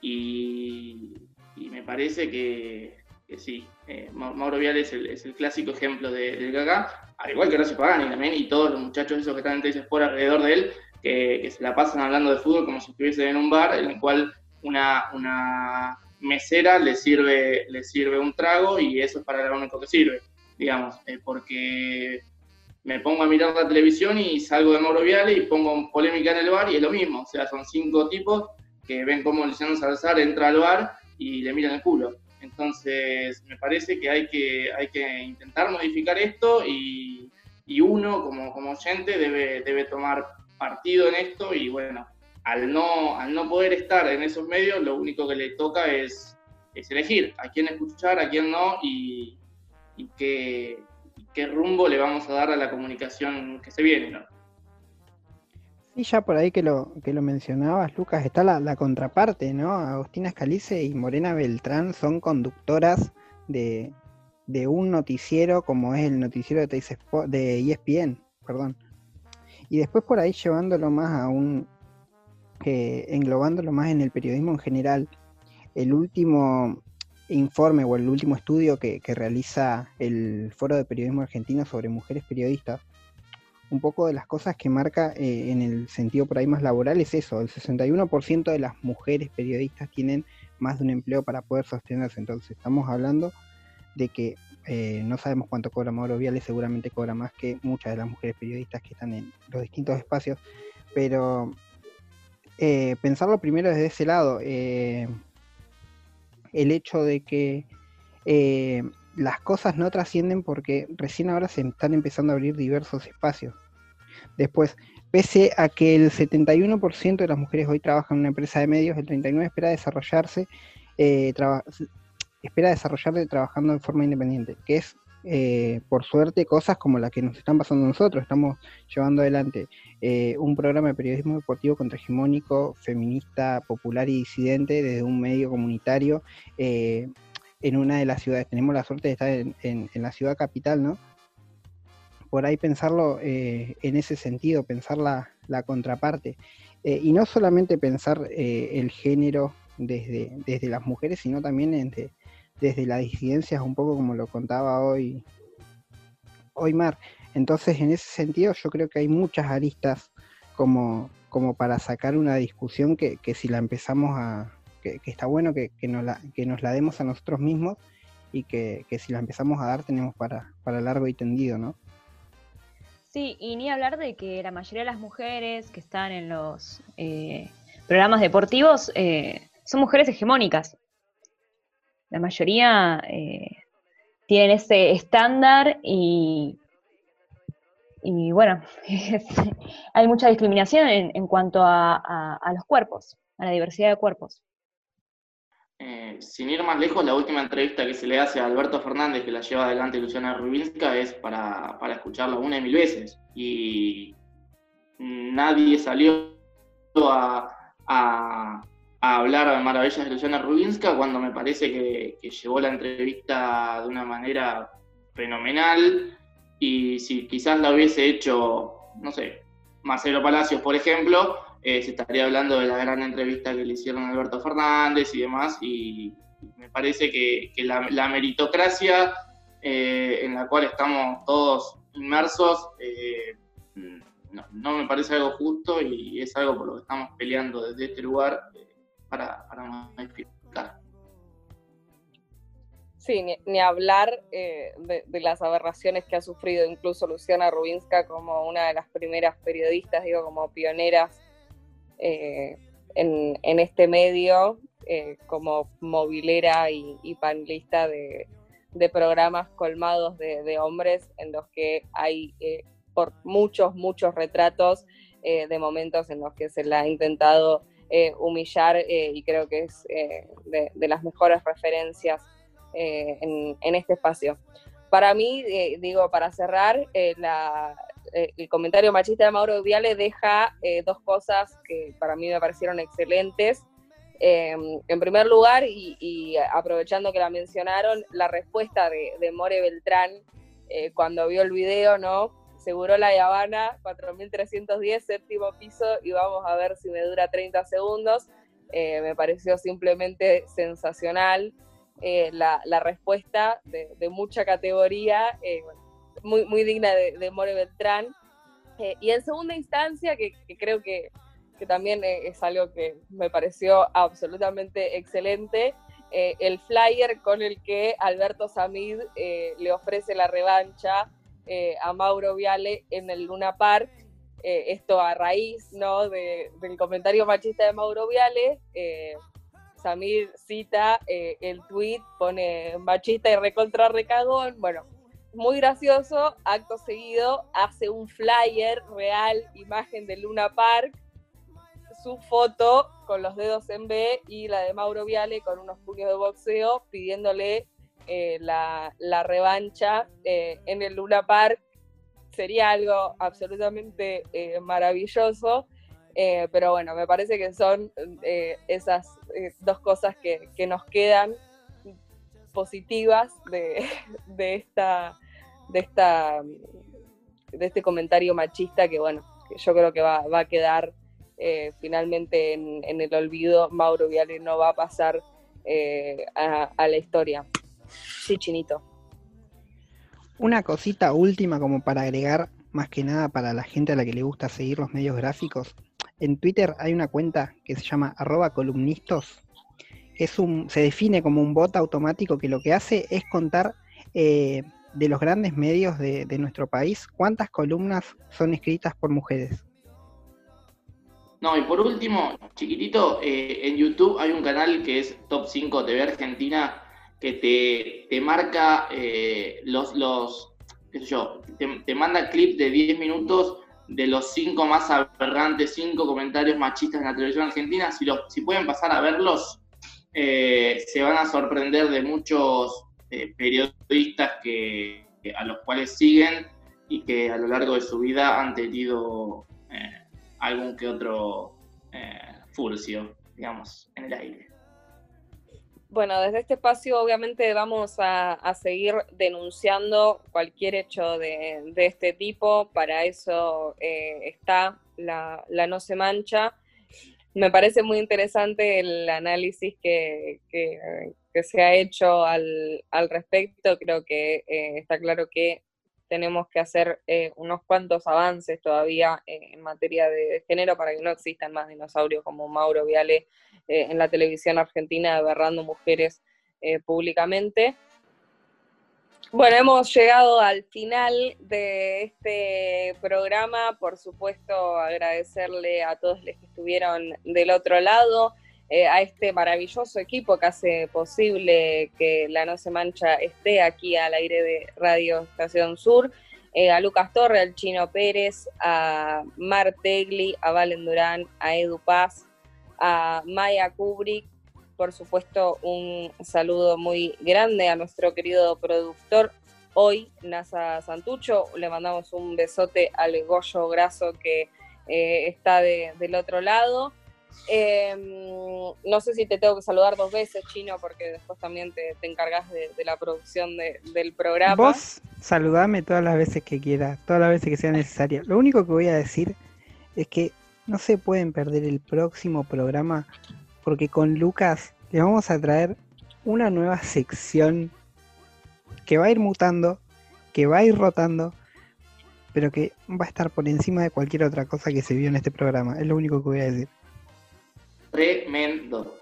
Y, me parece que, sí. Eh, Mauro Viale es el, clásico ejemplo del gagá, al igual que Horacio Pagani también, y todos los muchachos esos que están en por alrededor de él, que, se la pasan hablando de fútbol como si estuviesen en un bar, en el cual una, una mesera le sirve, le sirve un trago y eso es para lo único que sirve, digamos, eh, porque me pongo a mirar la televisión y salgo de Mauro Viale y pongo polémica en el bar y es lo mismo. O sea, son cinco tipos que ven cómo Luciano Salazar entra al bar y le miran el culo. Entonces, me parece que hay que, hay que intentar modificar esto y, uno como, como oyente debe, debe tomar partido en esto y bueno, al no, al no poder estar en esos medios, lo único que le toca es, es elegir a quién escuchar, a quién no y, y qué, qué rumbo le vamos a dar a la comunicación que se viene, ¿no? Sí, ya por ahí que lo, que lo mencionabas, Lucas, está la, contraparte, ¿no? Agustina Escalice y Morena Beltrán son conductoras de, un noticiero como es el noticiero de, de ESPN, perdón. Y después por ahí llevándolo más a un, englobándolo más en el periodismo en general, el último informe o el último estudio que, realiza el Foro de Periodismo Argentino sobre mujeres periodistas, un poco de las cosas que marca eh, en el sentido por ahí más laboral es eso, el 61% de las mujeres periodistas tienen más de un empleo para poder sostenerse, entonces estamos hablando de que eh, no sabemos cuánto cobra Mauro Viale, seguramente cobra más que muchas de las mujeres periodistas que están en los distintos espacios, pero eh, pensarlo primero desde ese lado, el hecho de que las cosas no trascienden porque recién ahora se están empezando a abrir diversos espacios. Después, pese a que el 71% de las mujeres hoy trabajan en una empresa de medios, el 39% espera desarrollarse, eh, espera desarrollarse trabajando de forma independiente, que es eh, por suerte, cosas como las que nos están pasando nosotros. Estamos llevando adelante eh, un programa de periodismo deportivo contrahegemónico, feminista, popular y disidente desde un medio comunitario eh, en una de las ciudades. Tenemos la suerte de estar en, la ciudad capital, ¿no? Por ahí pensarlo en ese sentido, pensar la, contraparte. Eh, y no solamente pensar eh, el género desde, desde las mujeres, sino también desde, desde las disidencias, un poco como lo contaba hoy, hoy Mar. Entonces, en ese sentido, yo creo que hay muchas aristas como, como para sacar una discusión que, si la empezamos a, que, está bueno que, nos la, que nos la demos a nosotros mismos y que, si la empezamos a dar tenemos para, para largo y tendido, ¿no? Sí, y ni hablar de que la mayoría de las mujeres que están en los eh, programas deportivos eh, son mujeres hegemónicas. La mayoría eh, tienen ese estándar y, y bueno, *laughs* hay mucha discriminación en, cuanto a, los cuerpos, a la diversidad de cuerpos. Eh, sin ir más lejos, la última entrevista que se le hace a Alberto Fernández, que la lleva adelante Luciana Rubinska, es para, escucharla una y mil veces. Y nadie salió a, a, hablar de maravillas de Luciana Rubinska cuando me parece que, que llevó la entrevista de una manera fenomenal. Y si quizás la hubiese hecho, no sé, Marcelo Palacios, por ejemplo, eh, se estaría hablando de la gran entrevista que le hicieron a Alberto Fernández y demás, y me parece que, la, meritocracia eh, en la cual estamos todos inmersos eh, no, me parece algo justo y es algo por lo que estamos peleando desde este lugar para, para modificar. Sí, ni, hablar de, de, las aberraciones que ha sufrido incluso Luciana Rubinska como una de las primeras periodistas, digo, como pioneras eh, en, este medio eh, como movilera y, panelista de, programas colmados de, hombres en los que hay eh, por muchos, muchos retratos de momentos en los que se la ha intentado humillar y creo que es de, las mejores referencias en, en, este espacio. Para mí, digo, para cerrar, la, eh, el comentario machista de Mauro Viale deja eh, dos cosas que para mí me parecieron excelentes. Em, en primer lugar, y, aprovechando que la mencionaron, la respuesta de, More Beltrán eh, cuando vio el video, ¿no? Seguro la Habana, 4310, séptimo piso, y vamos a ver si me dura 30 segundos. me pareció simplemente sensacional la, respuesta de, de mucha categoría muy, muy digna de, More Beltrán. Eh, y en segunda instancia, que, creo que, también eh, es algo que me pareció absolutamente excelente, eh, el flyer con el que Alberto Samid le ofrece la revancha a Mauro Viale en el Luna Park. esto a raíz ¿no? del comentario machista de Mauro Viale. Samir cita el tweet, pone machista y recontra recagón. Bueno, muy gracioso, acto seguido, hace un flyer real, imagen de Luna Park, su foto con los dedos en B y la de Mauro Viale con unos puños de boxeo pidiéndole eh, la, revancha eh, en el Luna Park. Sería algo absolutamente eh, maravilloso, pero bueno, me parece que son esas dos cosas que, nos quedan positivas de, *laughs* de esta de, esta, de este comentario machista que, bueno, yo creo que va, a quedar eh, finalmente en, el olvido. Mauro Viale no va a pasar eh, a, la historia. Sí, Chinito. Una cosita última como para agregar, más que nada para la gente a la que le gusta seguir los medios gráficos. En Twitter hay una cuenta que se llama arroba columnistos. Es un, se define como un bot automático que lo que hace es contar eh, de los grandes medios de, nuestro país, ¿cuántas columnas son escritas por mujeres? No, y por último, chiquitito, eh, en YouTube hay un canal que es Top 5 TV Argentina que te, te marca eh, los, los, qué sé yo, te, manda clips de 10 minutos de los 5 más aberrantes, 5 comentarios machistas en la televisión argentina. Si, los, si pueden pasar a verlos, eh, se van a sorprender de muchos eh, periodistas que, a los cuales siguen y que a lo largo de su vida han tenido eh, algún que otro eh, furcio, digamos, en el aire. Bueno, desde este espacio obviamente vamos a, seguir denunciando cualquier hecho de, este tipo, para eso está la, No Se Mancha me parece muy interesante el análisis que, se ha hecho al, respecto. Creo que eh, está claro que tenemos que hacer eh, unos cuantos avances todavía eh, en materia de género para que no existan más dinosaurios como Mauro Viale en la televisión argentina aberrando mujeres públicamente. Bueno, hemos llegado al final de este programa. Por supuesto, agradecerle a todos los que estuvieron del otro lado, eh, a este maravilloso equipo que hace posible que La No Se Mancha esté aquí al aire de Radio Estación Sur. Eh, a Lucas Torre, al Chino Pérez, a Mar Tegli, a Valen Durán, a Edu Paz, a Maya Kubrick, por supuesto, un saludo muy grande a nuestro querido productor hoy, Nasa Santucho. Le mandamos un besote al Goyo Graso que eh, está del otro lado. Em, no sé si te tengo que saludar dos veces, Chino, porque después también te, te encargas de, la producción del programa. Vos saludame todas las veces que quieras, todas las veces que sea necesario. Lo único que voy a decir es que no se pueden perder el próximo programa porque con Lucas le vamos a traer una nueva sección que va a ir mutando, que va a ir rotando, pero que va a estar por encima de cualquier otra cosa que se vio en este programa. Es lo único que voy a decir. Tremendo.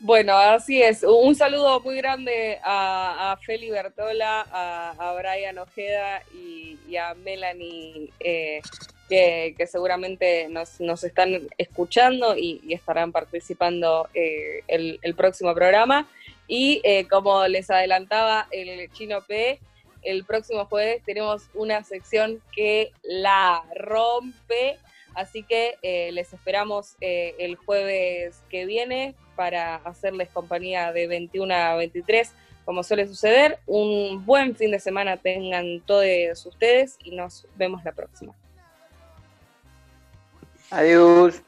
Bueno, así es. Un saludo muy grande a, Feli Bertola, a, Brian Ojeda y, a Melanie eh, que, seguramente nos, nos, están escuchando y, estarán participando eh, el, próximo programa. Y eh, como les adelantaba el Chino P, el próximo jueves tenemos una sección que la rompe. Así que eh, les esperamos el jueves que viene para hacerles compañía de 21 a 23, como suele suceder. Un buen fin de semana tengan todos ustedes y nos vemos la próxima. Adiós.